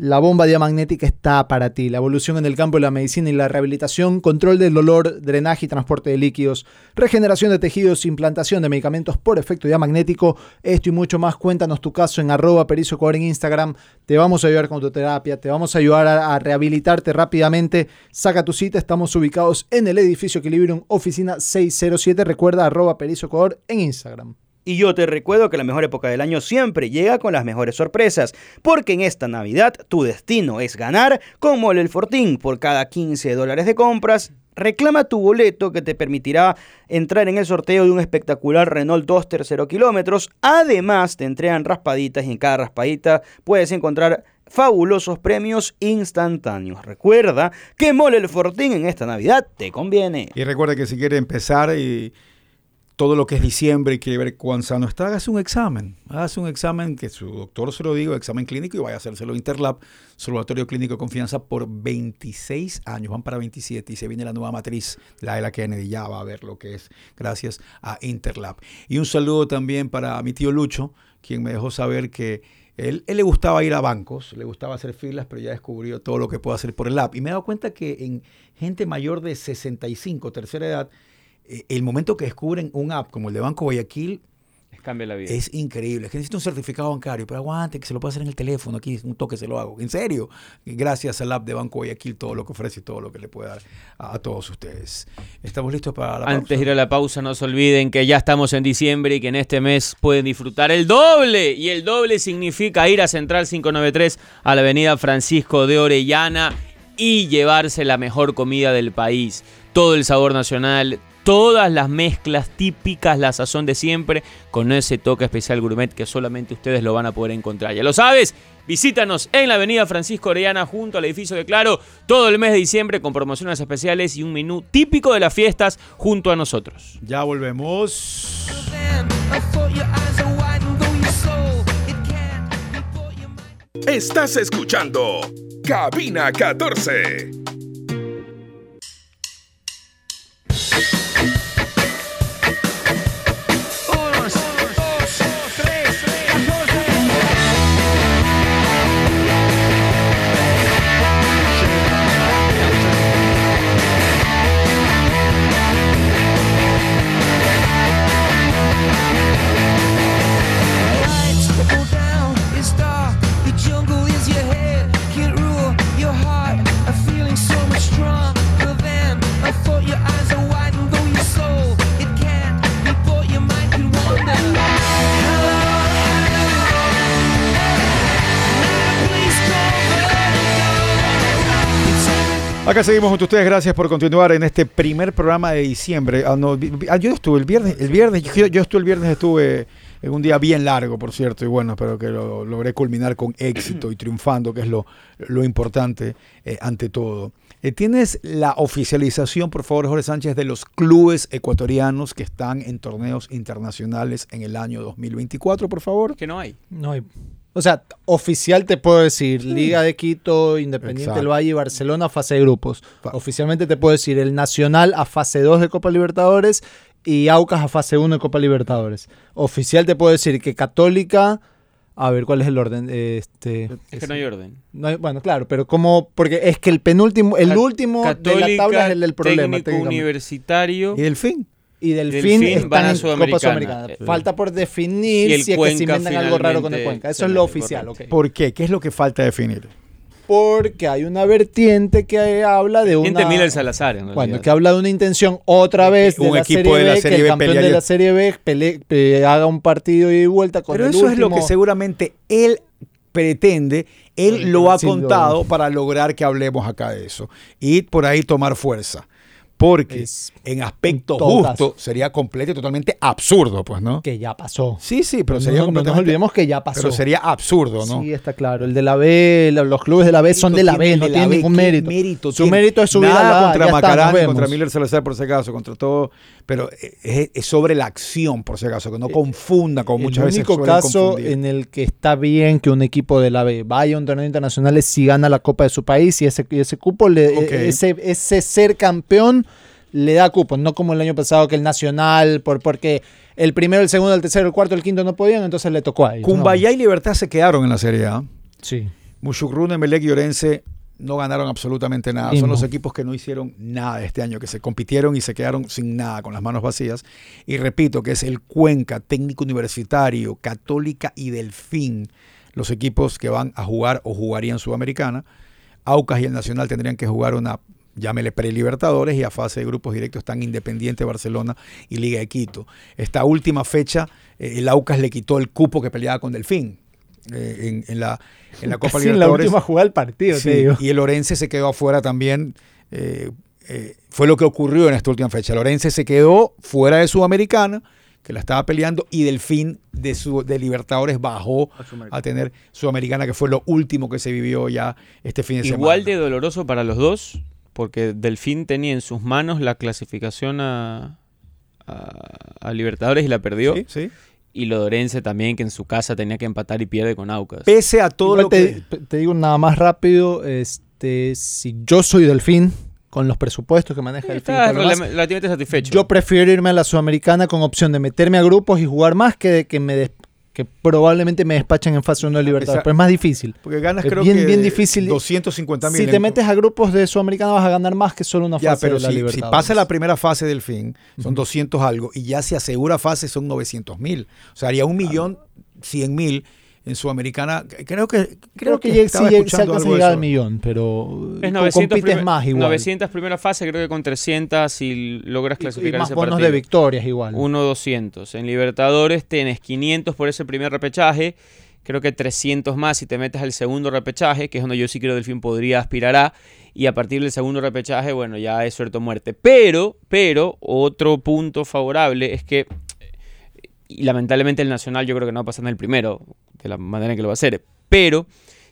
la bomba diamagnética está para ti. La evolución en el campo de la medicina y la rehabilitación, control del dolor, drenaje y transporte de líquidos, regeneración de tejidos, implantación de medicamentos por efecto diamagnético, esto y mucho más. Cuéntanos tu caso en arroba en Instagram. Te vamos a ayudar con tu terapia, te vamos a ayudar a, rehabilitarte rápidamente. Saca tu cita, estamos ubicados en el edificio Equilibrium, oficina 607. Recuerda arroba en Instagram. Y yo te recuerdo que la mejor época del año siempre llega con las mejores sorpresas, porque en esta Navidad tu destino es ganar con Mole el Fortín. Por cada 15 dólares de compras, reclama tu boleto que te permitirá entrar en el sorteo de un espectacular Renault Duster 0 kilómetros. Además, te entregan raspaditas y en cada raspadita puedes encontrar fabulosos premios instantáneos. Recuerda que Mole el Fortín en esta Navidad te conviene. Y recuerda que si quiere empezar y todo lo que es diciembre y quiere ver cuán sano está, hágase un examen. Hágase un examen que su doctor se lo diga, examen clínico, y vaya a hacérselo Interlab, su laboratorio clínico de confianza, por 26 años. Van para 27 y se viene la nueva matriz, la de la Kennedy. Ya va a ver lo que es, gracias a Interlab. Y un saludo también para mi tío Lucho, quien me dejó saber que él, él le gustaba ir a bancos, le gustaba hacer filas, pero ya descubrió todo lo que puede hacer por el app. Y me he dado cuenta que en gente mayor de 65, tercera edad, el momento que descubren un app como el de Banco Guayaquil Cambia la vida. es increíble. Es que necesito un certificado bancario, pero aguante, que se lo puedo hacer en el teléfono, aquí un toque se lo hago. En serio, gracias al app de Banco Guayaquil, todo lo que ofrece y todo lo que le puede dar a, a todos ustedes. Estamos listos para la Antes de pausa? ir a la pausa, no se olviden que ya estamos en diciembre y que en este mes pueden disfrutar el doble. Y el doble significa ir a Central 593 a la avenida Francisco de Orellana y llevarse la mejor comida del país. Todo el sabor nacional, todas las mezclas típicas, la sazón de siempre, con ese toque especial gourmet que solamente ustedes lo van a poder encontrar. Ya lo sabes, visítanos en la avenida Francisco Orellana junto al edificio de Claro todo el mes de diciembre con promociones especiales y un menú típico de las fiestas junto a nosotros. Ya volvemos. Estás escuchando Cabina 14. Acá seguimos junto a ustedes. Gracias por continuar en este primer programa de diciembre. Ah, no, ah, yo estuve el viernes, el viernes, yo, yo estuve el viernes, estuve en un día bien largo, por cierto, y bueno, espero que lo logré culminar con éxito y triunfando, que es lo, lo importante eh, ante todo. Eh, ¿Tienes la oficialización, por favor, Jorge Sánchez, de los clubes ecuatorianos que están en torneos internacionales en el año 2024, por favor? Que no hay. No hay. O sea, oficial te puedo decir, Liga de Quito, Independiente Exacto. del Valle y Barcelona, fase de grupos. Oficialmente te puedo decir el Nacional a fase 2 de Copa Libertadores y Aucas a fase 1 de Copa Libertadores. Oficial te puedo decir que Católica, a ver, ¿cuál es el orden? Este, Es que no hay orden. no hay- bueno, claro, pero como, porque es que el penúltimo, el Cat- último de la tabla es el del problema. técnico técnicamente. universitario. ¿Y el fin? Y del Delfín fin van están a en Sudamericana. Copa Sudamericana. Falta por definir el si es que se inventan algo raro con el Cuenca. Eso es lo oficial. ¿Por qué? ¿Qué es lo que falta definir? Porque hay una vertiente que habla de una... Miller Salazar, en Bueno, que habla de una intención otra vez de Un la equipo Serie de la B, Serie que el campeón de la Serie B pele- eh, haga un partido y vuelta con Pero el eso es lo que seguramente él pretende, él lo ha contado para lograr que hablemos acá de eso y por ahí tomar fuerza. Porque Es en aspecto justo sería completo y totalmente absurdo, pues, ¿no? que ya pasó. Sí, sí, pero No- sería no, no nos completamente... olvidemos que ya pasó. Pero sería absurdo, ¿no? Sí, está claro. El de la B, lo- los clubes de la B son de la B, no tienen B? ningún ¿Qué mérito. mérito Su mérito es subir a la contra Macarán contra Miller Salazar, por si acaso, contra todo. Pero es, es sobre la acción, por si acaso, que no confunda, como muchas el veces único suelen caso confundir. en el que está bien que un equipo de la B vaya a un torneo internacional es si gana la Copa de su país y ese, y ese cupo, le, Ok. ese, ese ser campeón le da cupo, no como el año pasado que el Nacional, por, porque el primero, el segundo, el tercero, el cuarto, el quinto no podían, entonces le tocó a ellos. ¿no? Cumbayá y Libertad se quedaron en la Serie A. Sí. Mushukruna, Emelec y Orense no ganaron absolutamente nada. Mismo. Son los equipos que no hicieron nada este año, que se compitieron y se quedaron sin nada, con las manos vacías. Y repito que es el Cuenca, Técnico Universitario, Católica y Delfín, los equipos que van a jugar o jugarían Sudamericana. Aucas y el Nacional tendrían que jugar una, llámele pre-Libertadores, y a fase de grupos directos están Independiente Barcelona y Liga de Quito. Esta última fecha, eh, el Aucas le quitó el cupo que peleaba con Delfín. Eh, en, en la, en la <laughs> Copa Casi en la Libertadores. última jugada del partido, Sí, te digo. y el Orense se quedó afuera también. eh, eh, fue lo que ocurrió en esta última fecha. El Orense se quedó fuera de Sudamericana, que la estaba peleando, y Delfín de, su, de Libertadores bajó a tener Sudamericana, que fue lo último que se vivió ya este fin de Igual de semana. doloroso para los dos, porque Delfín tenía en sus manos la clasificación a, a, a Libertadores y la perdió. Sí, sí. Y Lodorense también, que en su casa tenía que empatar y pierde con Aucas. Pese a todo Igual lo te, que... te digo nada más rápido, este, si yo soy Delfín, con los presupuestos que maneja Delfín, Está por lo demás, rela- relativamente satisfecho. yo prefiero irme a la Sudamericana con opción de meterme a grupos y jugar más que de que me des- que probablemente me despachen en fase 1 de Libertadores, pero es más difícil. Porque ganas Es creo bien- que bien difícil. 250 mil. Si te metes a grupos de Sudamericana vas a ganar más que solo una Ya, fase pero de la si, si Libertadores. pasa la primera fase del fin, son 200 algo, y ya se asegura fase son 900 mil. O sea, haría un millón 100 mil en Sudamericana. Creo que Creo que, estaba sí, se llegar al millón, pero Es co- 900, compites primer- más igual. 900 primera fase, creo que con 300 si logras Y- y, clasificar más ese bonos partido. de victorias igual. 1-200. En Libertadores tenés 500 por ese primer repechaje. Creo que 300 más si te metes al segundo repechaje, que es donde yo sí creo Delfín podría aspirar a. Y a partir del segundo repechaje, bueno, ya es suerte o muerte. Pero, pero, otro punto favorable es que, y lamentablemente el Nacional yo creo que no va a pasar en el primero, de la manera en que lo va a hacer. Pero,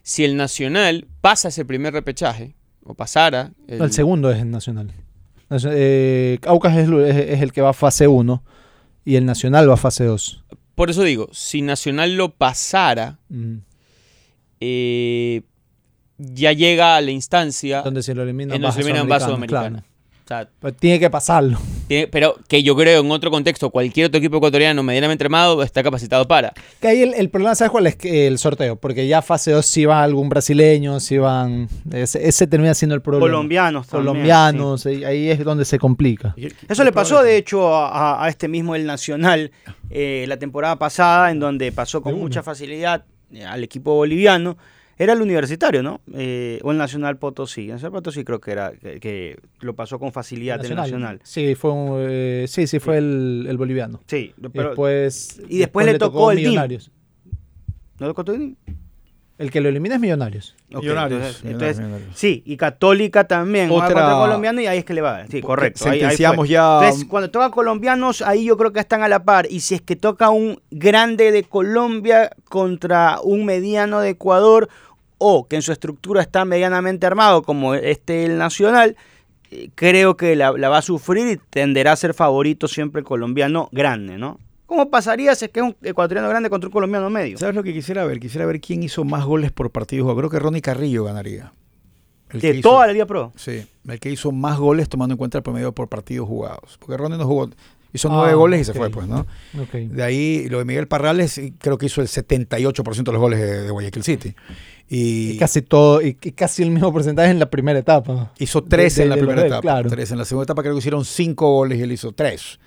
si el Nacional pasa ese primer repechaje, o pasara... No, el segundo es el Nacional. Nacio- eh, Aucas es, el que va a fase 1 y el Nacional va a fase 2. Por eso digo, si Nacional lo pasara, Mm. eh, ya llega a la instancia Donde se lo eliminan en donde se elimina en Sudamericana, vaso dominicana. claro. O sea, Pero tiene que pasarlo. Tiene- pero que yo creo en otro contexto, cualquier otro equipo ecuatoriano medianamente armado está capacitado para. Que ahí el, el problema, ¿sabes cuál es? Que el sorteo. Porque ya fase 2 si va algún brasileño, si van... Ese, ese termina siendo el problema. Colombianos también, Colombianos, ahí- ahí es donde se complica. Eso le pasó, de hecho, a, a este mismo El Nacional eh, la temporada pasada, en donde pasó con mucha facilidad eh, al equipo boliviano. Era el universitario, ¿no? Eh, o el Nacional Potosí. El Nacional Potosí creo que era que, que lo pasó con facilidad el Nacional. Sí, fue, un, eh, sí, sí, fue el, el boliviano. Sí, pero después, y después le tocó el. Millonarios. ¿no lo contó bien? El que lo elimina es Millonarios. Millonarios, entonces- Millonarios, entonces, Millonarios. sí, y Católica también. Otra- contra colombiano y ahí es que le va. Sí, correcto. ahí- ahí fue. Sentenciamos ya- Entonces, cuando toca colombianos, ahí yo creo que están a la par. Y si es que toca un grande de Colombia contra un mediano de Ecuador, o que en su estructura está medianamente armado, como este el Nacional, eh, creo que la, la va a sufrir y tenderá a ser favorito siempre el colombiano grande, ¿no? ¿Cómo pasaría si es que es un ecuatoriano grande contra un colombiano medio? ¿Sabes lo que quisiera ver? Quisiera ver quién hizo más goles por partido jugado. Creo que Ronnie Carrillo ganaría. El De hizo- toda la Liga Pro. Sí, el que hizo más goles tomando en cuenta el promedio por partidos jugados. Porque Ronnie no jugó, hizo Ah, nueve goles y se fue, pues, ¿no? Ok. De ahí, lo de Miguel Parrales, y creo que hizo el 78% de los goles de, de Guayaquil City. Y, Y casi todo, y, y casi el mismo porcentaje en la primera etapa. hizo tres de- en la de primera etapa. claro. Tres. En la segunda etapa creo que hicieron cinco goles y él hizo tres.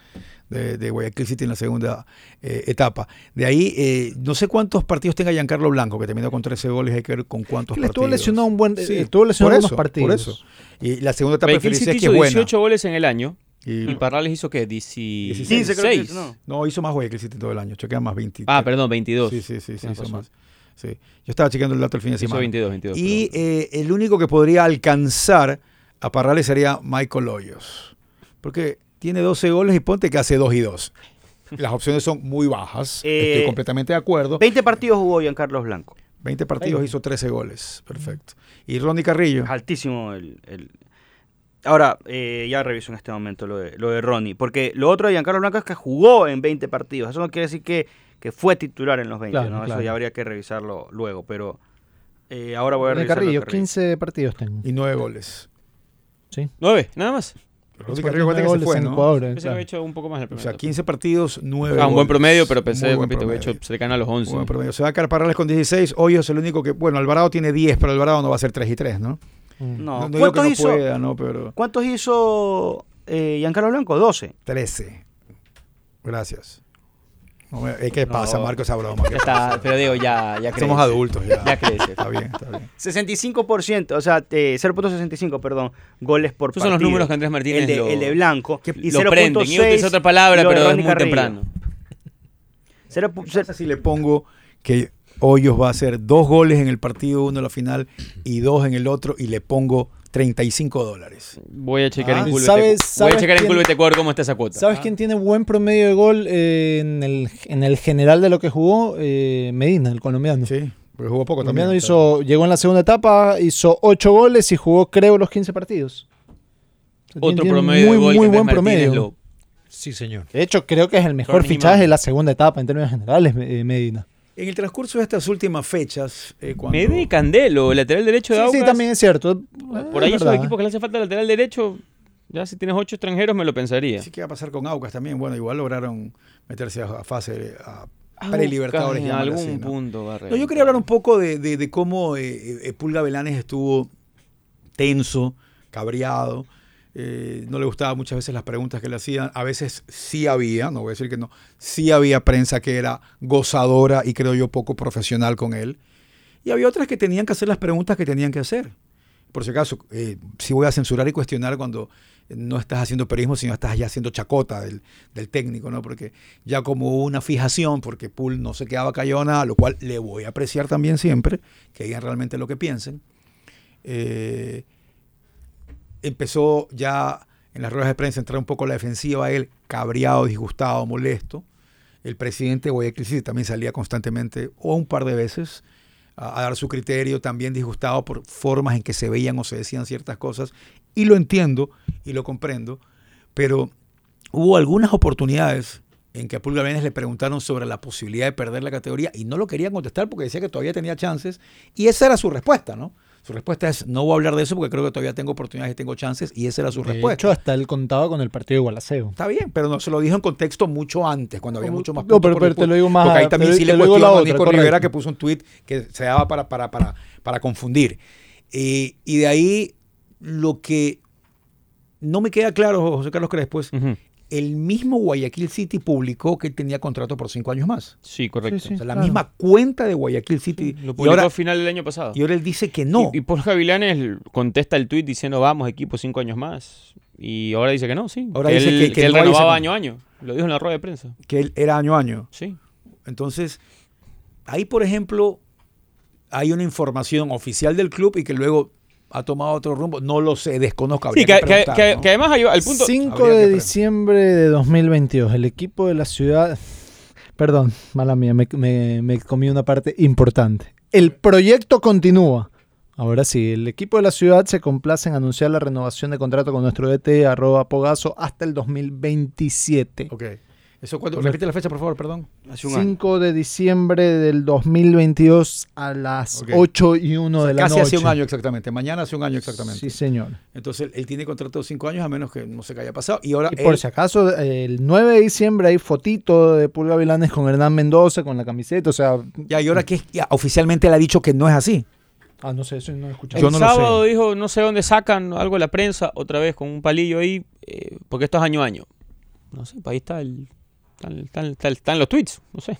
De, de Guayaquil City en la segunda eh, etapa. De ahí, eh, no sé cuántos partidos tenga Giancarlo Blanco, que terminó con 13 goles, hay que ver con cuántos Que le estuvo partidos. lesionado un buen, Sí, estuvo lesionado por unos eso, partidos. Por eso. Y la segunda etapa de Guayaquil City que hizo es buena. 18 goles en el año. Y- Y Parrales hizo qué? 16. 15 creo que hizo, ¿no? No, hizo más Guayaquil City todo el año. Chequea más 20. Ah, perdón, 22. Sí, sí, sí, sí, hizo más. Sí. Yo estaba chequeando el dato el fin de semana. 22, 22. y eh, el único que podría alcanzar a Parrales sería Michael Hoyos. Porque tiene 12 goles y ponte que hace 2 y 2. Las opciones son muy bajas. Eh, Estoy completamente de acuerdo. 20 partidos jugó Giancarlo Blanco. 20 partidos hizo 13 goles. Perfecto. Y Ronnie Carrillo. Es altísimo el... el- Ahora, eh, ya reviso en este momento lo de, lo de Ronnie. Porque lo otro de Giancarlo Blanco es que jugó en 20 partidos. Eso no quiere decir que, que fue titular en los 20. Claro, ¿no? Eso claro. ya habría que revisarlo luego. Pero eh, ahora voy a revisar Carrillo, Carrillo. 15 partidos tengo. Y 9 goles. Sí. Nueve, nada más. 15 Carrillo que se goles fue, en ¿no? Ecuador, Pensé que claro. había hecho un poco más el O primer. sea, 15 partidos, 9 Ah, un buen goles. promedio, pero pensé Muy que buen Pito había promedio. hecho cercano a los 11. Muy buen promedio. Se va a quedar Parrales con 16. Hoyos es el único que. Bueno, Alvarado tiene 10, pero Alvarado no va a ser 3 y 3, ¿no? Mm. No, No, no digo que ¿Cuántos, no hizo, pueda, ¿no? Pero ¿Cuántos hizo eh, Giancarlo Blanco? 12. 13. Gracias. No ¿eh, ¿Qué No. pasa, Marco, esa broma? ¿Qué Ya está, pasa? pero digo, ya, ya crece. Somos adultos ya. Ya crece. Está bien, está bien. 65%, o sea, eh, 0.65, perdón, goles por Esos son los partido. números que Andrés Martínez el de, lo- el de Blanco. ¿Qué- y Lo prenden. Iba a utilizar otra palabra, pero es muy Carrillo. temprano. Cero pu- ¿Qué cero- pasa si le pongo que Hoyos va a hacer dos goles en el partido uno en la final y dos en el otro y le pongo 35 dólares? Voy a checar Ah, en Culbet. ¿sabes- Voy a sabes checar en Ecuador cómo está esa cuota. ¿Sabes quién tiene buen promedio de gol eh, en, el, en el general de lo que jugó? Eh, Medina, el colombiano. Sí, porque jugó poco El también. colombiano hizo, llegó en la segunda etapa, hizo 8 goles y jugó, creo, los 15 partidos. O sea, Otro tiene promedio muy, de gol muy que buen promedio. lo- Sí, señor. De hecho, creo que es el mejor fichaje de la segunda etapa en términos generales, eh, Medina. En el transcurso de estas últimas fechas, eh, cuando... Medina y Candelo, lateral derecho de Sí, sí, Aucas. también es cierto. Por ahí es esos equipos que le hace falta lateral derecho, ya si tienes ocho extranjeros me lo pensaría. Sí, ¿qué va a pasar con Aucas también? Bueno, igual lograron meterse a, fase, a pre-libertadores. en algún así, ¿no? punto No, yo quería hablar un poco de, de- de cómo eh, eh, Pulga Velanes estuvo tenso, cabreado. Eh, no le gustaban muchas veces las preguntas que le hacían. A veces sí había, no voy a decir que no, sí había prensa que era gozadora y creo yo poco profesional con él. Y había otras que tenían que hacer las preguntas que tenían que hacer. Por si acaso, eh, sí voy a censurar y cuestionar cuando no estás haciendo periodismo, sino estás ya haciendo chacota del, técnico, ¿no? Porque ya como una fijación, porque Pool no se quedaba callado nada, lo cual le voy a apreciar también siempre, que digan realmente lo que piensen. Eh, empezó ya en las ruedas de prensa a entrar un poco a la defensiva, él cabreado, disgustado, molesto. El presidente de Guayaquil City también salía constantemente, o un par de veces, a, a dar su criterio, también disgustado por formas en que se veían o se decían ciertas cosas. Y lo entiendo y lo comprendo, pero hubo algunas oportunidades en que a Pulga Benes le preguntaron sobre la posibilidad de perder la categoría y no lo querían contestar porque decía que todavía tenía chances y esa era su respuesta, ¿no? Su respuesta es, no voy a hablar de eso porque creo que todavía tengo oportunidades y tengo chances y esa era su De respuesta. hecho, hasta él contaba con el partido de Gualaceo. Está bien, pero no se lo dijo en contexto mucho antes, cuando había mucho más no, pero- pero te lo digo más Porque ahí también sí le la a Nico correcto. Rivera que puso un tweet que se daba para, para, para, para confundir. Eh, y de ahí lo que no me queda claro, José Carlos Crespo, es. El mismo Guayaquil City publicó que él tenía contrato por cinco años más. Sí, correcto. Sí, sí. O sea, la claro. misma cuenta de Guayaquil City. Lo publicó ahora, a final del año pasado. y ahora él dice que no. Y, y Paul Gavilanes contesta el tuit diciendo vamos equipo cinco años más. Y ahora dice que no, sí. Ahora que dice él, que- que él no renovaba año a año. Lo dijo en la rueda de prensa. que él era año a año. Sí. Entonces, ahí, por ejemplo, hay una información oficial del club y que luego ha tomado otro rumbo. No lo sé, desconozco. Sí, que, que que- ¿no? que además hay- al punto... 5 habría que de diciembre de 2022, el equipo de la ciudad... Perdón, mala mía, me, me- me comí una parte importante. El proyecto continúa. Ahora sí, el equipo de la ciudad se complace en anunciar la renovación de contrato con nuestro DT, arroba Pogazo, hasta el 2027. Ok. Eso cuando, repite la fecha, por favor, perdón. Hace un año. 5 de diciembre del 2022 a las Ok. 8 y 1 de la Casi noche. hace un año exactamente. Mañana hace un año exactamente. Sí, señor. Entonces, él tiene contrato de cinco años a menos que no sé qué haya pasado. Y ahora Y por él- si acaso, el 9 de diciembre hay fotito de Pulga Vilanes con Hernán Mendoza con la camiseta. O sea, ya, y ahora que ya, oficialmente él ha dicho que no es así. ah, no sé, eso no he escuchado. El Yo no lo sábado sé. dijo, no sé dónde sacan algo de la prensa, otra vez con un palillo ahí, eh, porque esto es año a año. No sé, pues ahí está el, están, están- están- están los tweets, no sé,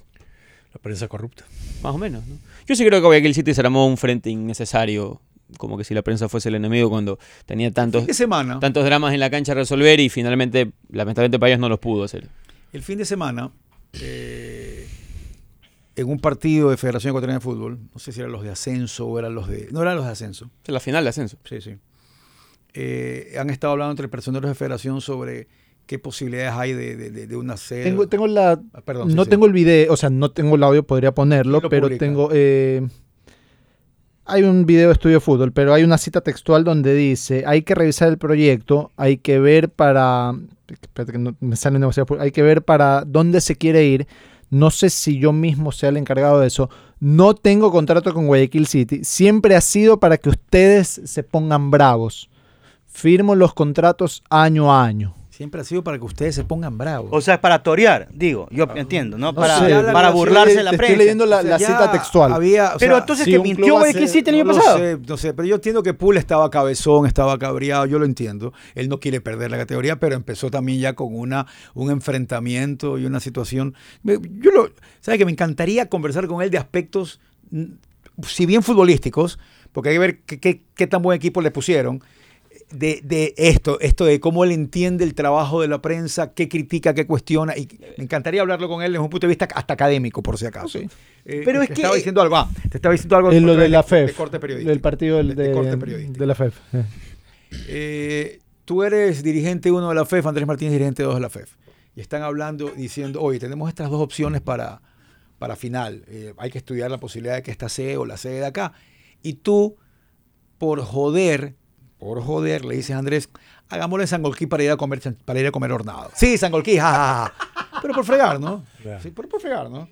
La prensa corrupta. más o menos. ¿no? Yo sí creo que Guayaquil City se armó un frente innecesario, como que si la prensa fuese el enemigo cuando tenía tantos, semana. tantos dramas en la cancha a resolver y finalmente, lamentablemente, para ellos no los pudo hacer. El fin de semana, eh, en un partido de Federación Ecuatoriana de Fútbol, no sé si eran los de ascenso o eran los de. No eran los de ascenso. La final de ascenso. Sí, sí. eh, han estado hablando entre personeros de federación sobre qué posibilidades hay de, de- de- de una sede. Tengo, tengo la. Ah, perdón, no sí. tengo el video, o sea, no tengo el audio, podría ponerlo, ¿Quién lo pero publica? tengo. eh, hay un video de estudio de fútbol, pero hay una cita textual donde dice: hay que revisar el proyecto, hay que ver para. Espérate que no me sale Hay que ver para dónde se quiere ir. No sé si yo mismo sea el encargado de eso. No tengo contrato con Guayaquil City. Siempre ha sido para que ustedes se pongan bravos. Firmo los contratos año a año. Siempre ha sido para que ustedes se pongan bravos. O sea, es para torear, digo, yo entiendo, ¿no? No para sé, para estoy- burlarse de la prensa. Estoy leyendo la, O sea, la cita textual. Había, o Pero sea, entonces si que mintió el año no pasado. Sé, no sé, pero yo entiendo que Poole estaba cabezón, estaba cabreado, yo lo entiendo. Él no quiere perder la categoría, pero empezó también ya con una, un enfrentamiento y una situación. Yo lo, ¿sabe que me encantaría conversar con él de aspectos, si bien futbolísticos, porque hay que ver qué, qué- qué tan buen equipo le pusieron. De, de esto, esto de cómo él entiende el trabajo de la prensa, qué critica, qué cuestiona, y me encantaría hablarlo con él desde un punto de vista hasta académico, por si acaso. Ok. Eh, Pero te es que- estaba diciendo algo, ah, te estaba diciendo algo Es lo de la de FEF. corte periodístico. Del partido del- De- de corte de, periodístico. de la FEF. eh. Eh, tú eres dirigente uno de la FEF, Andrés Martínez dirigente dos de la FEF. Y están hablando, diciendo, oye, tenemos estas dos opciones para, para final. Eh, hay que estudiar la posibilidad de que esta sede o la sede de acá. Y tú, por joder, por joder, le dices a Andrés, hagámosle Sangolquí para ir a comer, para ir a comer hornado. Sí, Sangolquí, ja, ja, ja. Pero por fregar, ¿no? Sí, pero por fregar, ¿no?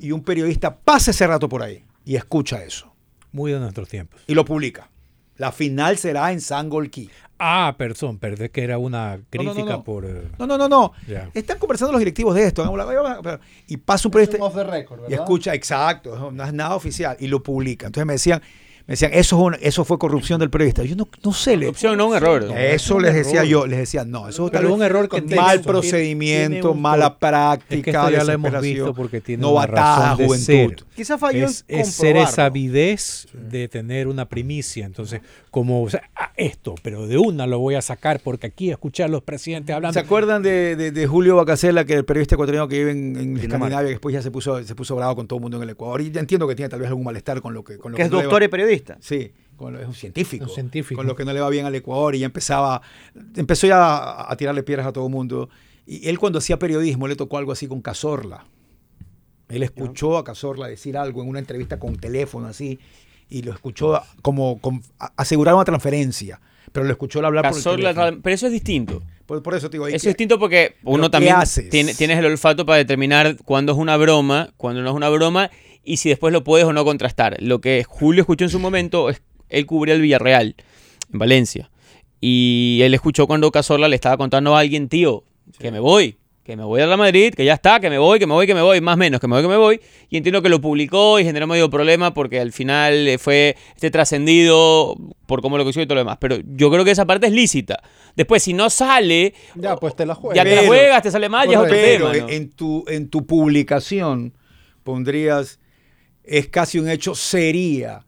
Y un periodista pasa ese rato por ahí y escucha eso. Muy de nuestros tiempos. Y lo publica. La final será en Sangolquí. Ah, perdón, perdón, que era una crítica no. por... eh, No, no, no, no. Están conversando los directivos de esto. Y pasa un periodista off the record, y escucha, exacto, no es nada oficial, y lo publica. Entonces me decían, me decían, eso, es una- eso fue corrupción del periodista. Yo no, no sé, Opción, no un error. eso les decía yo, les decía, no, eso vez un error con mal procedimiento, un mala práctica, Es que esto ya lo hemos visto porque tiene novatada, una razón de juventud. ser. Quizá falló es, en es ser esa avidez de tener una primicia. Entonces, como o sea, ah, esto, pero de una lo voy a sacar porque aquí escuchar a los presidentes hablando. ¿Se acuerdan de, de- de Julio Bacasela, que el periodista ecuatoriano que vive en, en Escandinavia, que después ya se puso, se puso bravo con todo el mundo en el Ecuador? Y ya entiendo que tiene tal vez algún malestar con lo que... Con lo Que es no doctor y periodista. Sí, con lo- es un científico. Un científico. Con lo que no le va bien al Ecuador y ya empezaba, empezó ya a, a tirarle piedras a todo el mundo. Y él cuando hacía periodismo le tocó algo así con Cazorla. Él escuchó a Cazorla decir algo en una entrevista con teléfono así y lo escuchó como, asegurar una transferencia, pero lo escuchó hablar por el Cazorla, teléfono. pero eso es distinto. Por, por eso te digo, Eso ¿y es distinto porque uno qué también haces? tiene, tienes el olfato para determinar cuándo es una broma, cuándo no es una broma y si después lo puedes o no contrastar. Lo que Julio escuchó en su momento es él cubría el Villarreal en Valencia y él escuchó cuando Cazorla le estaba contando a alguien, tío, que me voy, que me voy a la Madrid, que ya está, que me voy, que me voy, que me voy, más o menos, que me voy, que me voy. Y entiendo que lo publicó y generó medio problema porque al final eh, fue este trascendido por cómo lo que hizo y todo lo demás. Pero yo creo que esa parte es lícita. Después, si no sale, Ya, pues te la juegas. ya te la juegas, te sale mal, ya es otro Pero tema. ¿no? en, tu, en tu publicación pondrías, es casi un hecho, sería,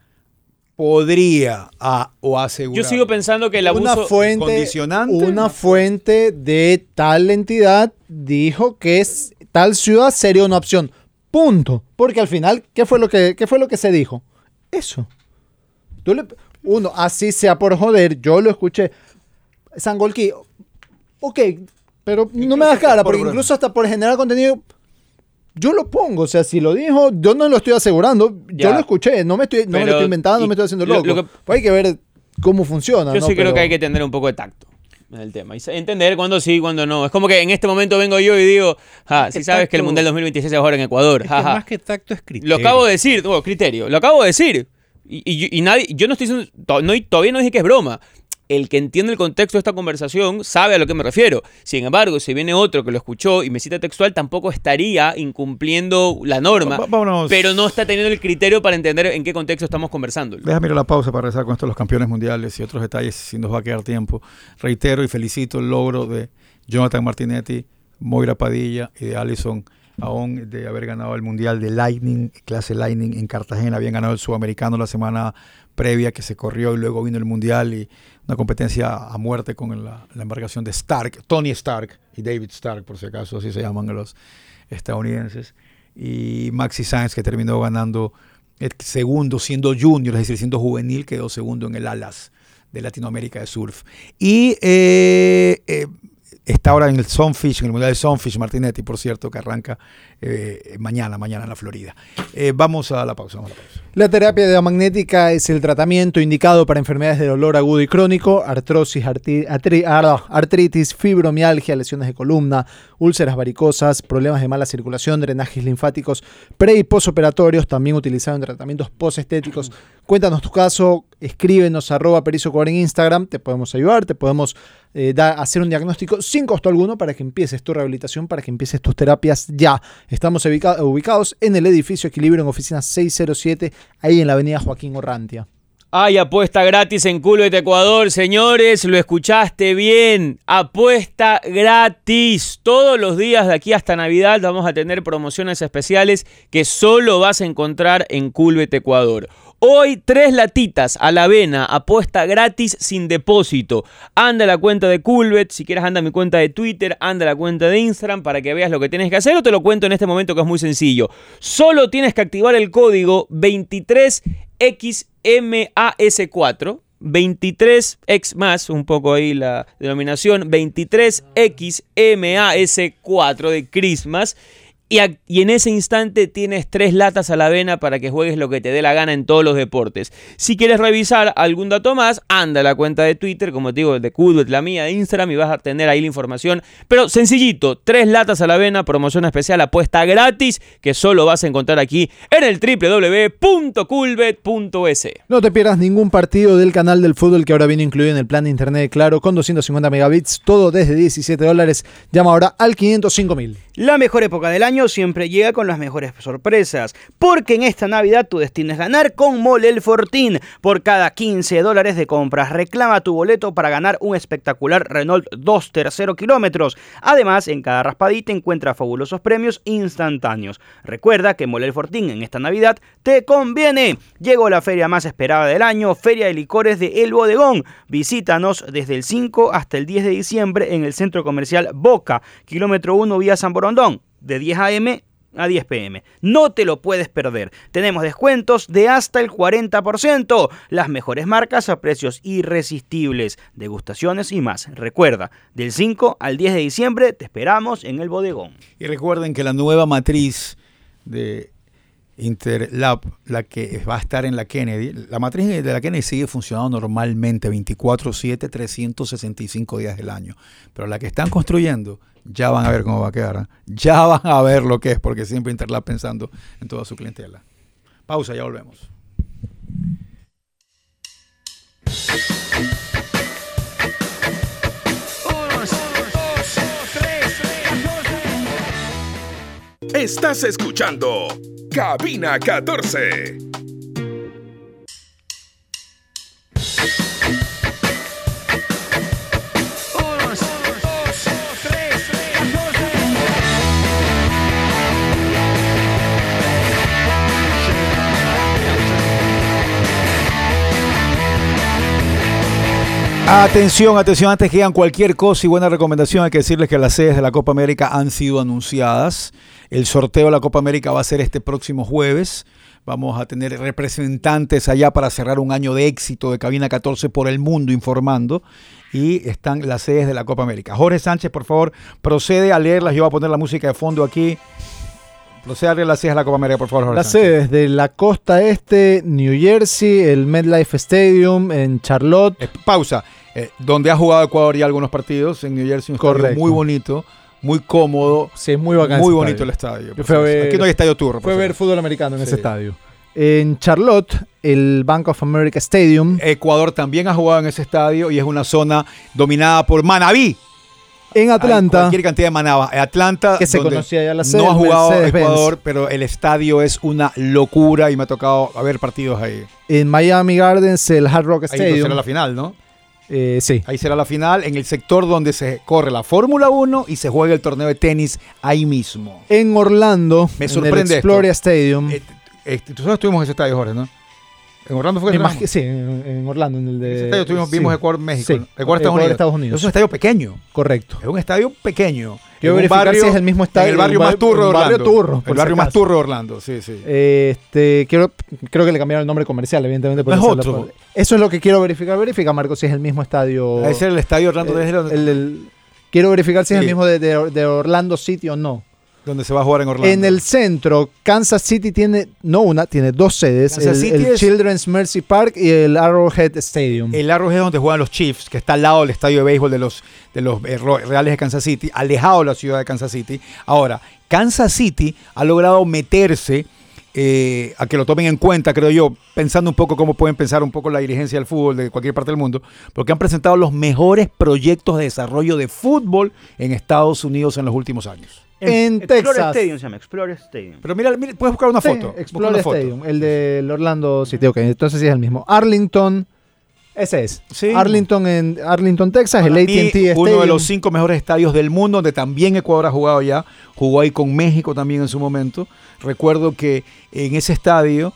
podría a- o asegurar. Yo sigo pensando que el una abuso... fuente, condicionante, una una fuente de tal entidad dijo que es, tal ciudad sería una opción. Punto. Porque al final, ¿qué fue lo que, qué fue lo que se dijo? Eso. Tú le- uno, así sea por joder, yo lo escuché. Sangolquí, ok, pero no me das cara, por- porque por- incluso hasta por generar contenido, yo lo pongo. O sea, si lo dijo, yo no lo estoy asegurando, yo lo escuché, no me, estoy, no me lo estoy inventando, no y me estoy haciendo lo- loco. lo que- Pues hay que ver cómo funciona. Yo ¿no? sí creo Pero- que hay que tener un poco de tacto en el tema. Y entender cuándo sí, cuándo no. Es como que en este momento vengo yo y digo, ja, si sabes que el Mundial 2026 se va a jugar en Ecuador. Es ja, que ja. más que tacto es criterio. Lo acabo de decir, no, criterio, lo acabo de decir. Y, y yo- y nadie, yo no estoy diciendo, to- no, todavía no dije que es broma. El que entiende el contexto de esta conversación sabe a lo que me refiero. Sin embargo, si viene otro que lo escuchó y me cita textual, tampoco estaría incumpliendo la norma, vámonos. pero no está teniendo el criterio para entender en qué contexto estamos conversando. Déjame ir a la pausa para regresar con esto de los campeones mundiales y otros detalles, si nos va a quedar tiempo. Reitero y felicito el logro de Jonathan Martinetti, Moira Padilla y de Alison Aón de haber ganado el Mundial de Lightning, clase Lightning en Cartagena. Habían ganado el Sudamericano la semana previa que se corrió y luego vino el Mundial y una competencia a muerte con la, embarcación de Stark, Tony Stark y David Stark, por si acaso, así se llaman los estadounidenses. Y Maxi Sainz que terminó ganando el segundo siendo junior, es decir, siendo juvenil, quedó segundo en el alas de Latinoamérica de surf. Y eh, eh, está ahora en el Sunfish, en el Mundial de Sunfish, Martinetti, por cierto, que arranca eh, mañana, mañana en la Florida. Eh, vamos a la pausa, vamos a la pausa. La terapia diamagnética es el tratamiento indicado para enfermedades de dolor agudo y crónico, artrosis, ah, artritis, fibromialgia, lesiones de columna, úlceras varicosas, problemas de mala circulación, drenajes linfáticos, pre y posoperatorios, también utilizado en tratamientos posestéticos. Cuéntanos tu caso, escríbenos arroba perizocuadra en Instagram, te podemos ayudar, te podemos eh, hacer un diagnóstico sin costo alguno para que empieces tu rehabilitación, para que empieces tus terapias ya. Estamos ubica- ubicados en el edificio Equilibrio en oficina 607, ahí en la avenida Joaquín Orrantia. Hay apuesta gratis en Culbet Ecuador, señores, lo escuchaste bien. Apuesta gratis. Todos los días de aquí hasta Navidad vamos a tener promociones especiales que solo vas a encontrar en Culbet Ecuador. Hoy tres latitas a la avena, apuesta gratis sin depósito. Anda a la cuenta de Culbet, si quieres anda a mi cuenta de Twitter, anda a la cuenta de Instagram para que veas lo que tienes que hacer o te lo cuento en este momento que es muy sencillo. Solo tienes que activar el código 23XMAS4. 23X más, un poco ahí la denominación, 23XMAS4 de Christmas. Y, a- y en ese instante tienes tres latas a la avena para que juegues lo que te dé la gana en todos los deportes. Si quieres revisar algún dato más, anda a la cuenta de Twitter, como te digo, de Kudwet, la mía de Instagram, y vas a tener ahí la información. Pero sencillito, tres latas a la avena, promoción especial, apuesta gratis, que solo vas a encontrar aquí en el www.culbet.es. No te pierdas ningún partido del canal del fútbol que ahora viene incluido en el plan de internet de Claro con 250 megabits, todo desde 17 dólares. Llama ahora al 505 mil. La mejor época del año siempre llega con las mejores sorpresas, porque en esta Navidad tu destino es ganar con Mole El Fortín. Por cada 15 dólares de compras, reclama tu boleto para ganar un espectacular Renault 2 0 kilómetros. Además, en cada raspadita encuentra fabulosos premios instantáneos. Recuerda que Mole Fortín en esta Navidad te conviene. Llegó la feria más esperada del año, Feria de Licores de El Bodegón. Visítanos desde el 5 hasta el 10 de diciembre en el centro comercial Boca, kilómetro 1 vía San Borondón, de 10 a.m. a 10 pm. No te lo puedes perder. Tenemos descuentos de hasta el 40%. Las mejores marcas a precios irresistibles, degustaciones y más. Recuerda, del 5 al 10 de diciembre te esperamos en el bodegón. Y recuerden que la nueva matriz de Interlab, la que va a estar en la Kennedy, la matriz de la Kennedy sigue funcionando normalmente 24/7, 365 días del año. Pero la que están construyendo, ya van a ver cómo va a quedar. ¿ah? Ya <laughs> van a ver lo que es, porque siempre Interlab pensando en toda su clientela. Pausa, ya volvemos. Estás escuchando Cabina 14. Atención, atención, antes que digan cualquier cosa y buena recomendación, hay que decirles que las sedes de la Copa América han sido anunciadas. El sorteo de la Copa América va a ser este próximo jueves. Vamos a tener representantes allá para cerrar un año de éxito de Cabina 14 por el mundo informando. Y están las sedes de la Copa América. Jorge Sánchez, por favor, procede a leerlas. Yo voy a poner la música de fondo aquí. Procede a leer las sedes de la Copa América, por favor, Jorge Las sedes de la costa este, New Jersey, el MetLife Stadium en Charlotte. Eh, pausa. Eh, donde ha jugado Ecuador ya algunos partidos en New Jersey, un Correcto. muy bonito, muy cómodo, Sí, es muy bacán. muy bonito el estadio. estadio. Yo por fui a cierto. ver- Aquí no hay estadio tour. Fue a ver fútbol americano en Sí. ese estadio. En Charlotte, el Bank of America Stadium. Ecuador también ha jugado en ese estadio y es una zona dominada por Manabí. En Hay Atlanta, cualquier cantidad de Manaba. Atlanta, que se conocía ya la sede. no ha jugado Mercedes-Benz. Ecuador, pero el estadio es una locura y me ha tocado ver partidos ahí. En Miami Gardens, el Hard Rock Ahí Stadium. será la final, ¿no? Eh, sí. Ahí será la final en el sector donde se corre la Fórmula 1 y se juega el torneo de tenis ahí mismo. En Orlando, Me en sorprende el Exploria Stadium. Eh, eh, nosotros estuvimos en ese estadio, Jorge, ¿no? En Orlando fue que sí, en, en Orlando, en el de. Ese estadio tuvimos, sí. vimos Ecuador, México. Sí. Ecuador, Estados, Unidos. Estados Unidos. Es un estadio pequeño. Correcto. Es un estadio pequeño. Quiero verificar barrio- si es el mismo estadio, En el barrio más turro de barrio Orlando. turro, El barrio más turro de Orlando, sí, sí. Este, quiero, creo que le cambiaron el nombre comercial, evidentemente. por No es otro. Eso es lo que quiero verificar. Verifica, Marco, si es el mismo estadio. Debe ser el estadio Orlando el- el- el- quiero verificar si es el mismo de, de- de Orlando City o no. Donde se va a jugar en Orlando. En el centro, Kansas City tiene, no una, tiene dos sedes. Kansas el City el es- Children's Mercy Park y el Arrowhead Stadium. El Arrowhead es donde juegan los Chiefs, que está al lado del estadio de béisbol de los, de los eh, Reales de Kansas City, alejado de la ciudad de Kansas City. Ahora, Kansas City ha logrado meterse eh, a que lo tomen en cuenta, creo yo, pensando un poco cómo pueden pensar un poco la dirigencia del fútbol de cualquier parte del mundo, porque han presentado los mejores proyectos de desarrollo de fútbol en Estados Unidos en los últimos años. En Explorer Texas. Stadium se llama, Explorer Stadium. Pero mira, mira, puedes buscar una Sí, foto. Explorer una foto. Stadium, el del Orlando City. Ok, entonces sí es el mismo. Arlington, ese es. Sí. Arlington en Arlington, Texas, el Para AT&T Stadium. uno de los cinco mejores estadios del mundo, donde también Ecuador ha jugado ya. Jugó ahí con México también en su momento. Recuerdo que en ese estadio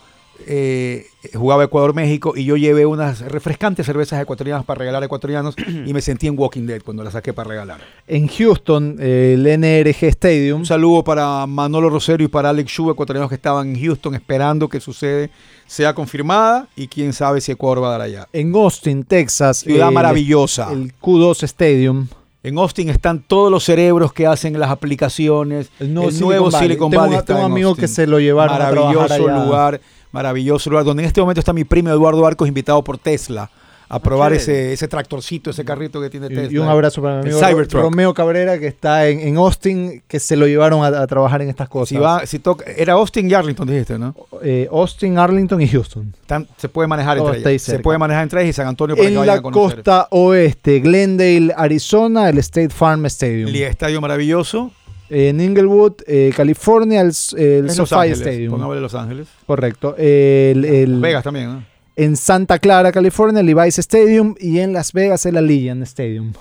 eh, jugaba Ecuador-México y yo llevé unas refrescantes cervezas ecuatorianas para regalar a ecuatorianos y me sentí en Walking Dead cuando las saqué para regalar. En Houston, el NRG Stadium. Un saludo para Manolo Rosario y para Alex Shu, ecuatorianos que estaban en Houston esperando que su sede sea confirmada y quién sabe si Ecuador va a dar allá. En Austin, Texas. Ciudad el- maravillosa. El Q2 Stadium. En Austin están todos los cerebros que hacen las aplicaciones. El El nuevo nuevo, Silicon Valley. Silicon Tengo Valley. un- está tengo un en amigo Austin. que se lo llevaron a Maravilloso allá. lugar, maravilloso lugar. Donde en este momento está mi primo Eduardo Arcos, invitado por Tesla a probar ese, ese tractorcito, ese carrito que tiene Y, Tesla. y un abrazo para mi amigo Cybertruck. Romeo Cabrera, que está en, en Austin, que se lo llevaron a, a trabajar en estas cosas. Si va, si toca, era Austin y Arlington, dijiste, ¿no? Eh, Austin, Arlington y Houston. Se puede manejar entre ellas. Se puede manejar entre ellas y San Antonio para que En vayan la costa oeste, Glendale, Arizona, el State Farm Stadium. El estadio maravilloso. En Inglewood, eh, California, el, el SoFi. Stadium. Pongámosle Los Ángeles. Correcto. El, Vegas también, ¿no? En Santa Clara, California, el Levi's Stadium. Y en Las Vegas, el Allegiant Stadium.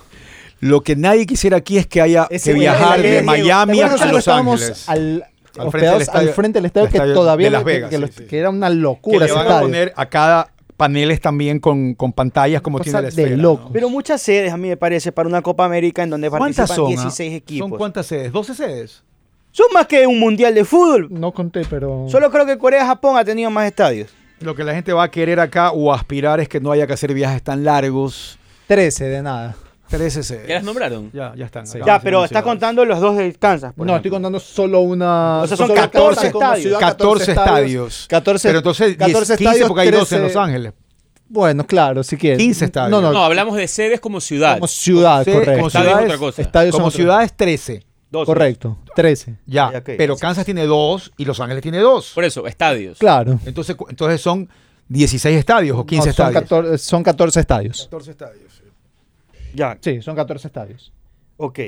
Lo que nadie quisiera aquí es que haya Ese- que viajar de Miami ¿te acuerdas hasta cuando Los estábamos Ángeles. Al, Al frente del estadio- al frente del estadio, que todavía de Las que- Vegas, que, lo- sí, sí. que era una que locura le ese van a poner a cada paneles también con, con pantallas como Cosa tiene la de esfera. ¿no? loco. Pero muchas sedes, a mí me parece, para una Copa América en donde ¿Cuántas participan son? ah? 16 equipos. ¿Son cuántas sedes? ¿12 sedes? Son más que un mundial de fútbol. No conté, pero. Solo creo que Corea-Japón ha tenido más estadios. Lo que la gente va a querer acá o aspirar es que no haya que hacer viajes tan largos. 13 de nada. 13 sedes. ¿Ya las nombraron? Ya, ya están. Sí. Ya, pero está anunciadas. contando los dos de Kansas. por No, ejemplo. estoy contando solo una. O sea, son solo 14 Kansas como estadios. ciudad, 14 estadios. 14, Pero entonces 10, 14 15 estadios, porque hay 12 en 13 Los Ángeles. Bueno, claro, si quieres. 15 estadios. No, no, No, hablamos de sedes como ciudad. como ciudad, Sí, correcto. como Estadio es ciudades, otra cosa. Estadios como ciudades 13. Dos. Correcto, 13. Ya, Ya, ok. pero Kansas tiene 2 y Los Ángeles tiene 2. Por eso, estadios. Claro. Entonces, entonces son 16 estadios o 15 No, son, estadios. 14, son 14 estadios. 14 estadios. Ya, Sí, son 14 estadios. ok.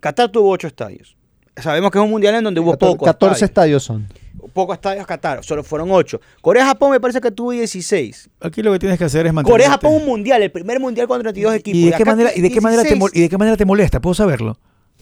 Qatar tuvo 8 estadios. Sabemos que es un mundial en donde hubo 14, pocos 14 estadios. estadios son. Pocos estadios Qatar, solo fueron 8. Corea-Japón me parece que tuvo 16. Aquí lo que tienes que hacer es mantener. Corea-Japón un mundial, el primer mundial con 32 equipos. ¿Y de, qué manera, y, de qué manera te, 16. mol- ¿Y de qué manera te molesta? ¿Puedo saberlo?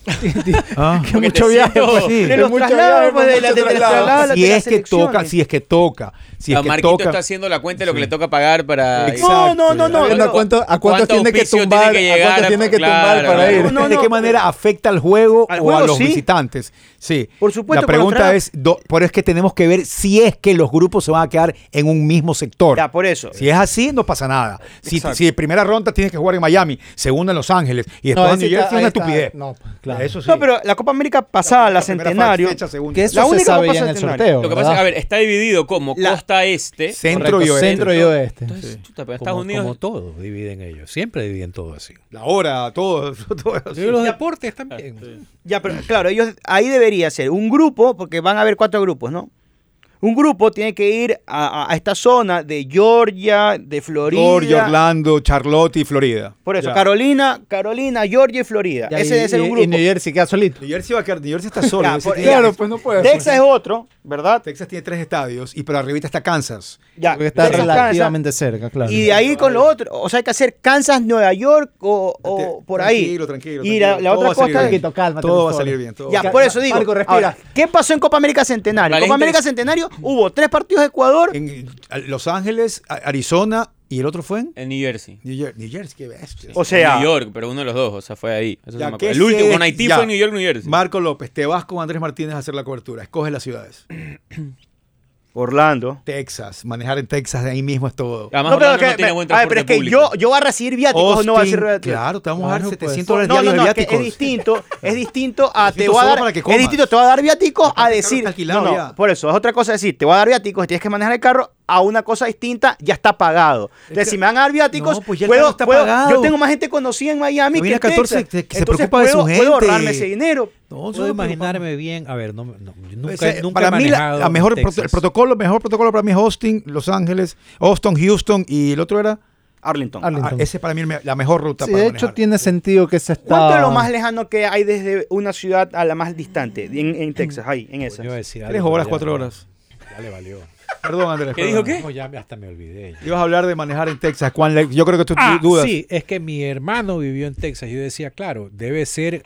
<laughs> Ah. Que mucho te viaje, siento- pues. Sí. De Que los mucho traslados, viaje, pues, de la- mucho de los traslado. traslados. si es que toca, si es que toca, si es que Marquito toca. está haciendo la cuenta de lo que Sí. le toca pagar para... Exacto. No, no, no, no. A cuánto- a cuántos ¿Cuánto tiene que tumbar, tiene que a cuántos llegar? tiene que tumbar para claro. ir. No, no, ¿De no, qué manera afecta al juego Al o juego, a los sí. visitantes? Sí. Por supuesto, La pregunta es, do- pero es que tenemos que ver si es que los grupos se van a quedar en un mismo sector. Ya, por eso. Si es así, no pasa nada. Si, si primera ronda tienes que jugar en Miami, segunda en Los Ángeles y después en New Jersey, es una estupidez. No, claro. Eso sí. No, pero la Copa América pasada, la, primera Centenario, fecha, segunda. Que eso La se única sabe Copa ya en el sorteo. Lo que pasa es que, a ver, está dividido como La- costa este. Centro Correcto, y oeste. Centro y oeste. Entonces, chuta, pero Como, Estados Unidos... como todo dividen ellos. Siempre dividen todo así. La hora, todo. <laughs> Y los deportes también. Ya, pero claro, ellos ahí debería ser un grupo, porque van a haber cuatro grupos, ¿no? Un grupo tiene que ir a, a- a esta zona de Georgia, de Florida. Georgia, Orlando, Charlotte y Florida. Por eso, Ya. Carolina, Carolina, Georgia y Florida. Ya, Ese y- debe ser y- un Y grupo. New Jersey queda solito. New Jersey va a quedar, New Jersey está solo. Ya, por- Claro, pues no puede. Texas es otro. ¿verdad? Texas tiene tres estadios y pero arribita está Kansas. Ya, Porque está Texas, relativamente cerca, claro. Y de ahí con lo otro, o sea, hay que hacer Kansas, Nueva York o, o por ahí. Tranquilo, tranquilo. Y la, la otra costa. Tranquilo, cálmate, Todo va a salir bien. todo Ya, por eso digo. Marco, respira. ahora, ¿Qué pasó en Copa América Centenario? Copa América Centenario hubo tres partidos de Ecuador. En Los Ángeles, Arizona y el otro fue en En New Jersey. New Jersey. New Jersey, qué bestia. O sea, New York, pero uno de los dos, o sea, fue ahí. Eso Ya, me ¿qué acuerdo. El último con Haití Ya. fue New York, New Jersey. Marco López, te vas con Andrés Martínez a hacer la cobertura. Escoge las ciudades. <clears throat> Orlando. Texas, manejar en Texas, de ahí mismo es todo. Además, No, pero, Orlando que- no tiene buen a ver, pero transporte es que público. yo, yo voy a recibir viáticos o no voy a recibir viáticos. claro, te vamos a dar Claro, 700 pues. dólares No, no, de es, que viáticos. es distinto, es distinto a <laughs> te voy a dar, es distinto, te voy a dar viáticos a decir, está alquilado no, no, por eso, es otra cosa decir, te voy a dar viáticos, tienes que manejar el carro a una cosa distinta, ya está pagado. Entonces, si me van a dar viáticos, No, pues ya puedo, está puedo- pagado. yo tengo más gente conocida en Miami que en 14 Texas. que- que se Entonces, preocupa de su puedo- gente. Puedo ahorrarme ese dinero. No, Puedo imaginarme bien, a ver, no, no, yo nunca, Ese- nunca para he mí la, mejor Texas. el protocolo, mejor protocolo para mí es Austin, Los Ángeles, Austin, Houston y el otro era Arlington. Arlington. ah, ese para mí es la mejor ruta Sí, para de hecho manejar. tiene sentido que se está... ¿Cuánto es lo más lejano que hay desde una ciudad a la más distante en, en Texas, ahí, en esa? Tres horas, cuatro horas. Ya le valió. Perdón, Andrés. ¿Qué perdón. dijo qué? No, ya hasta me olvidé. Ibas a hablar de manejar en Texas. ¿Cuán le- yo creo que tú Ah, dudas. sí, es que mi hermano vivió en Texas. Yo decía, claro, debe ser,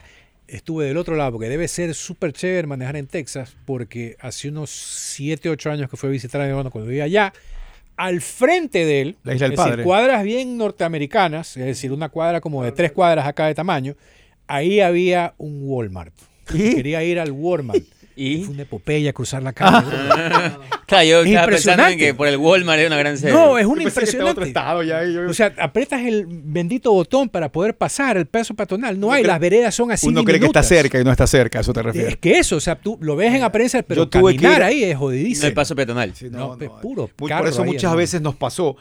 estuve del otro lado, porque debe ser súper chévere manejar en Texas, porque hace unos 7, 8 años que fue a visitar a mi hermano cuando vivía allá, al frente de él, La isla del es decir, cuadras bien norteamericanas, es decir, una cuadra como de tres cuadras acá de tamaño, ahí había un Walmart. ¿Y? Quería ir al Walmart. ¿Y? Fue una epopeya cruzar la calle. <laughs> Claro, yo Es estaba pensando en que por el Walmart era una gran serie. no, es un que impresionante. estado ya, yo- O sea, apretas el bendito botón para poder pasar el paso peatonal. No hay, cree- las veredas son así. Uno cree que está cerca y no está cerca, a eso te refieres. Es que eso, o sea, tú lo ves en apariencia, pero Yo tuve que caminar ir- ahí es No jodidísimo. hay paso peatonal. Sí, No, es puro Muy- carro por eso ahí, muchas hermano. veces nos pasó,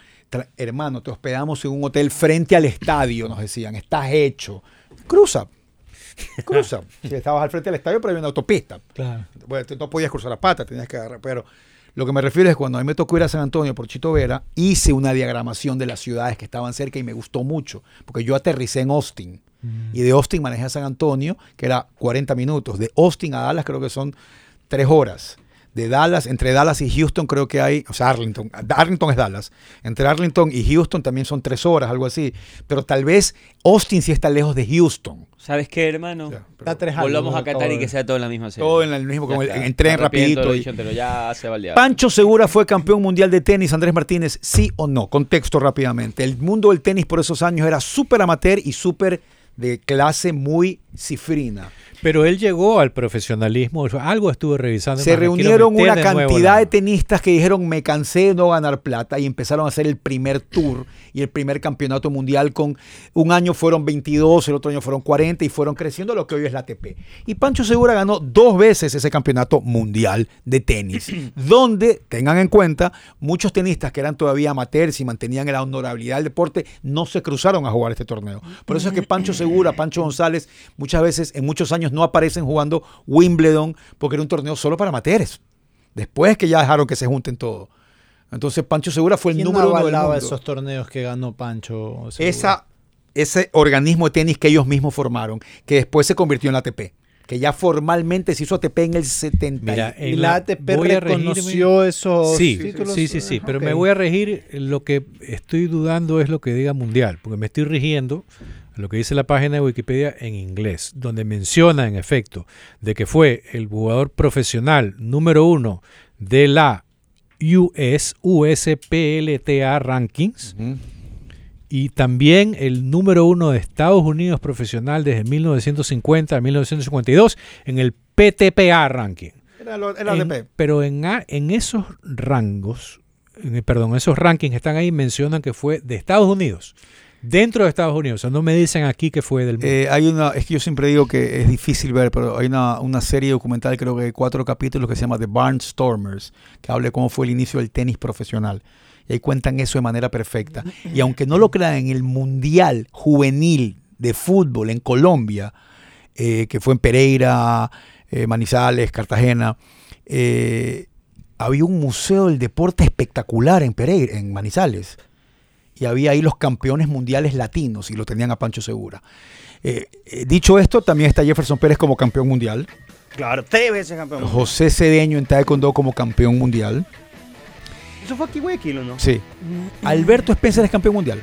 hermano, te hospedamos en un hotel frente al estadio, nos decían, estás hecho. Cruza. <laughs> Cruza. si estabas al frente del estadio, pero había una autopista. Claro. Bueno, no podías cruzar la pata, tenías que agarrar. Pero lo que me refiero es cuando a mí me tocó ir a San Antonio por Chito Vera, hice una diagramación de las ciudades que estaban cerca y me gustó mucho, porque yo aterricé en Austin. Y de Austin manejé a San Antonio, que era 40 minutos. De Austin a Dallas creo que son 3 horas. De Dallas, entre Dallas y Houston creo que hay, o sea, Arlington, Arlington es Dallas. Entre Arlington y Houston también son 3 horas, algo así. Pero tal vez Austin sí está lejos de Houston. ¿Sabes qué, hermano? O sea, pero Está tres Volvamos años, a Qatar y que sea todo en la misma serie. todo en el mismo, como el- en tren rapidito. y- ya se. Pancho Segura fue campeón mundial de tenis, Andrés Martínez, sí o no. Contexto rápidamente. El mundo del tenis por esos años era súper amateur y súper de clase muy cifrina. Pero él llegó al profesionalismo, algo estuve revisando. Se reunieron una de cantidad de tenistas que dijeron me cansé de no ganar plata y empezaron a hacer el primer tour y el primer campeonato mundial con un año fueron 22, el otro año fueron 40 y fueron creciendo lo que hoy es la ATP. Y Pancho Segura ganó dos veces ese campeonato mundial de tenis, <clears throat> donde, tengan en cuenta, muchos tenistas que eran todavía amateurs y mantenían la honorabilidad del deporte no se cruzaron a jugar este torneo. Por eso es que Pancho Segura, Pancho González, muchas veces en muchos años no aparecen jugando Wimbledon porque era un torneo solo para amateurs. Después que ya dejaron que se junten todos. Entonces Pancho Segura fue el ¿Quién número uno del mundo. esos torneos que ganó Pancho? Segura? Esa, ese organismo de tenis que ellos mismos formaron, que después se convirtió en la ATP, que ya formalmente se hizo ATP en el 70. Mira, ¿Y en la ATP reconoció esos Sí, títulos? sí, sí, sí, pero me voy a regir, lo que estoy dudando es lo que diga mundial, porque me estoy rigiendo lo que dice la página de Wikipedia en inglés, donde menciona en efecto de que fue el jugador profesional número uno de la US, USPLTA Rankings, y también el número uno de Estados Unidos profesional desde 1950 a 1952 en el PTPA ranking. Era, lo- era En- ATP. pero en, esos rangos, en- perdón, esos rankings que están ahí mencionan que fue de Estados Unidos, dentro de Estados Unidos. O sea, no me dicen aquí que fue del mundo. Eh, hay una, es que yo siempre digo que es difícil ver, pero hay una, una serie documental, creo que de cuatro capítulos, que se llama The Barnstormers, que habla de cómo fue el inicio del tenis profesional. Y ahí cuentan eso de manera perfecta. Y aunque no lo crean, en el Mundial Juvenil de Fútbol en Colombia, eh, que fue en Pereira, eh, Manizales, Cartagena, eh, había un museo del deporte espectacular en Pereira, en Manizales y había ahí los campeones mundiales latinos y lo tenían a Pancho Segura. Eh, eh, dicho esto, también está Jefferson Pérez como campeón mundial. Claro, tres veces campeón. mundial. José Cedeño en Taekwondo como campeón mundial. Eso fue aquí Guayaquil, ¿o no? Sí. Alberto Spencer es campeón mundial.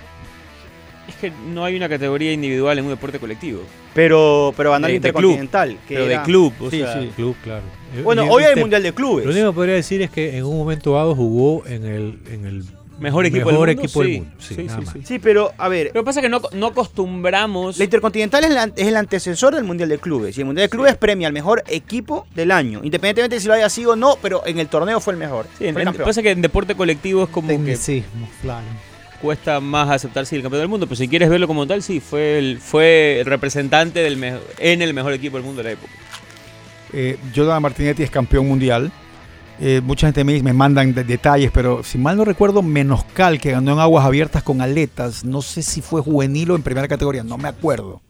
Es que no hay una categoría individual en un deporte colectivo. Pero, pero De- de Intercontinental. que Pero de era- club, o Sí, sea, sí. Club, claro. Bueno, Y- hoy hay el Mundial de Clubes. Lo único que podría decir es que en un momento dado jugó en el, en el Mejor equipo mejor del mundo, equipo del sí. mundo. Sí, Sí, nada sí, más. sí. Sí, pero a ver, Lo que pasa es que no, no acostumbramos. la Intercontinental es, la- es el antecesor del Mundial de Clubes. Y el Mundial de Clubes premia al mejor equipo del año. Independientemente de si lo haya sido o no, pero en el torneo fue el mejor. Sí, el en- pasa que en deporte colectivo es como que Tecnicismo, claro. cuesta más aceptar si el campeón del mundo, pero si quieres verlo como tal, sí, fue el, fue el representante del mejo- en el mejor equipo del mundo de la época. Eh, Jordan Martinetti es campeón mundial. Eh, mucha gente me, dice- me mandan de- detalles, pero si mal no recuerdo, Menoscal, que ganó en aguas abiertas con aletas, no sé si fue juvenil o en primera categoría, no me acuerdo.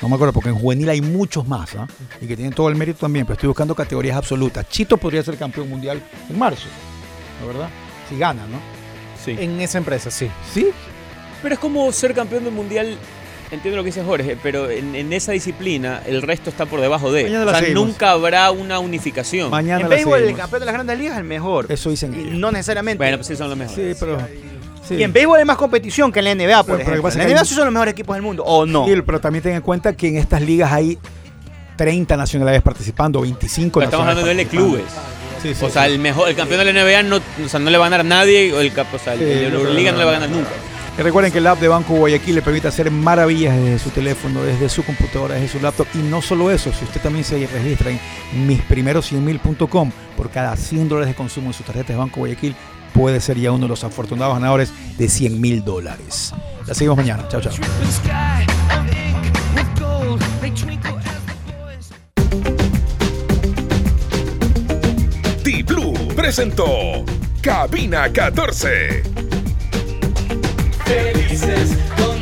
No me acuerdo, porque en juvenil hay muchos más, ¿ah? y que tienen todo el mérito también, pero estoy buscando categorías absolutas. Chito podría ser campeón mundial en marzo, ¿la verdad? Si gana, ¿no? Sí. En esa empresa, sí. Sí, Pero es como ser campeón del mundial. Entiendo lo que dice Jorge, pero en, en esa disciplina el resto está por debajo de. Mañana O sea, seguimos. nunca habrá una unificación. mañana en béisbol, el campeón de las grandes ligas es el mejor. Eso dicen ellos. no necesariamente. Bueno, pues sí son los mejores. Sí, pero... sí. Y en béisbol hay más competición que en la NBA, por Pero- ejemplo. En la NBA hay- sí son los mejores equipos del mundo, ¿o no? Sí, pero también ten en cuenta que en estas ligas hay 30 nacionalidades participando, 25 Pero estamos hablando de clubes. Sí, sí, O sea, sí. el mejor, el campeón de la NBA no, o sea, no le va a ganar a nadie, o el, cap- o sea, el, Sí, el Euroliga no, no, le va a no. ganar nunca. Y recuerden que el app de Banco Guayaquil le permite hacer maravillas desde su teléfono, desde su computadora, desde su laptop. Y no solo eso, si usted también se registra en misprimeros100mil.com por cada 100 dólares de consumo en sus tarjetas de Banco Guayaquil, puede ser ya uno de los afortunados ganadores de 100 mil dólares. La seguimos mañana. Chao, chao. T-Blue presentó Cabina 14. felices.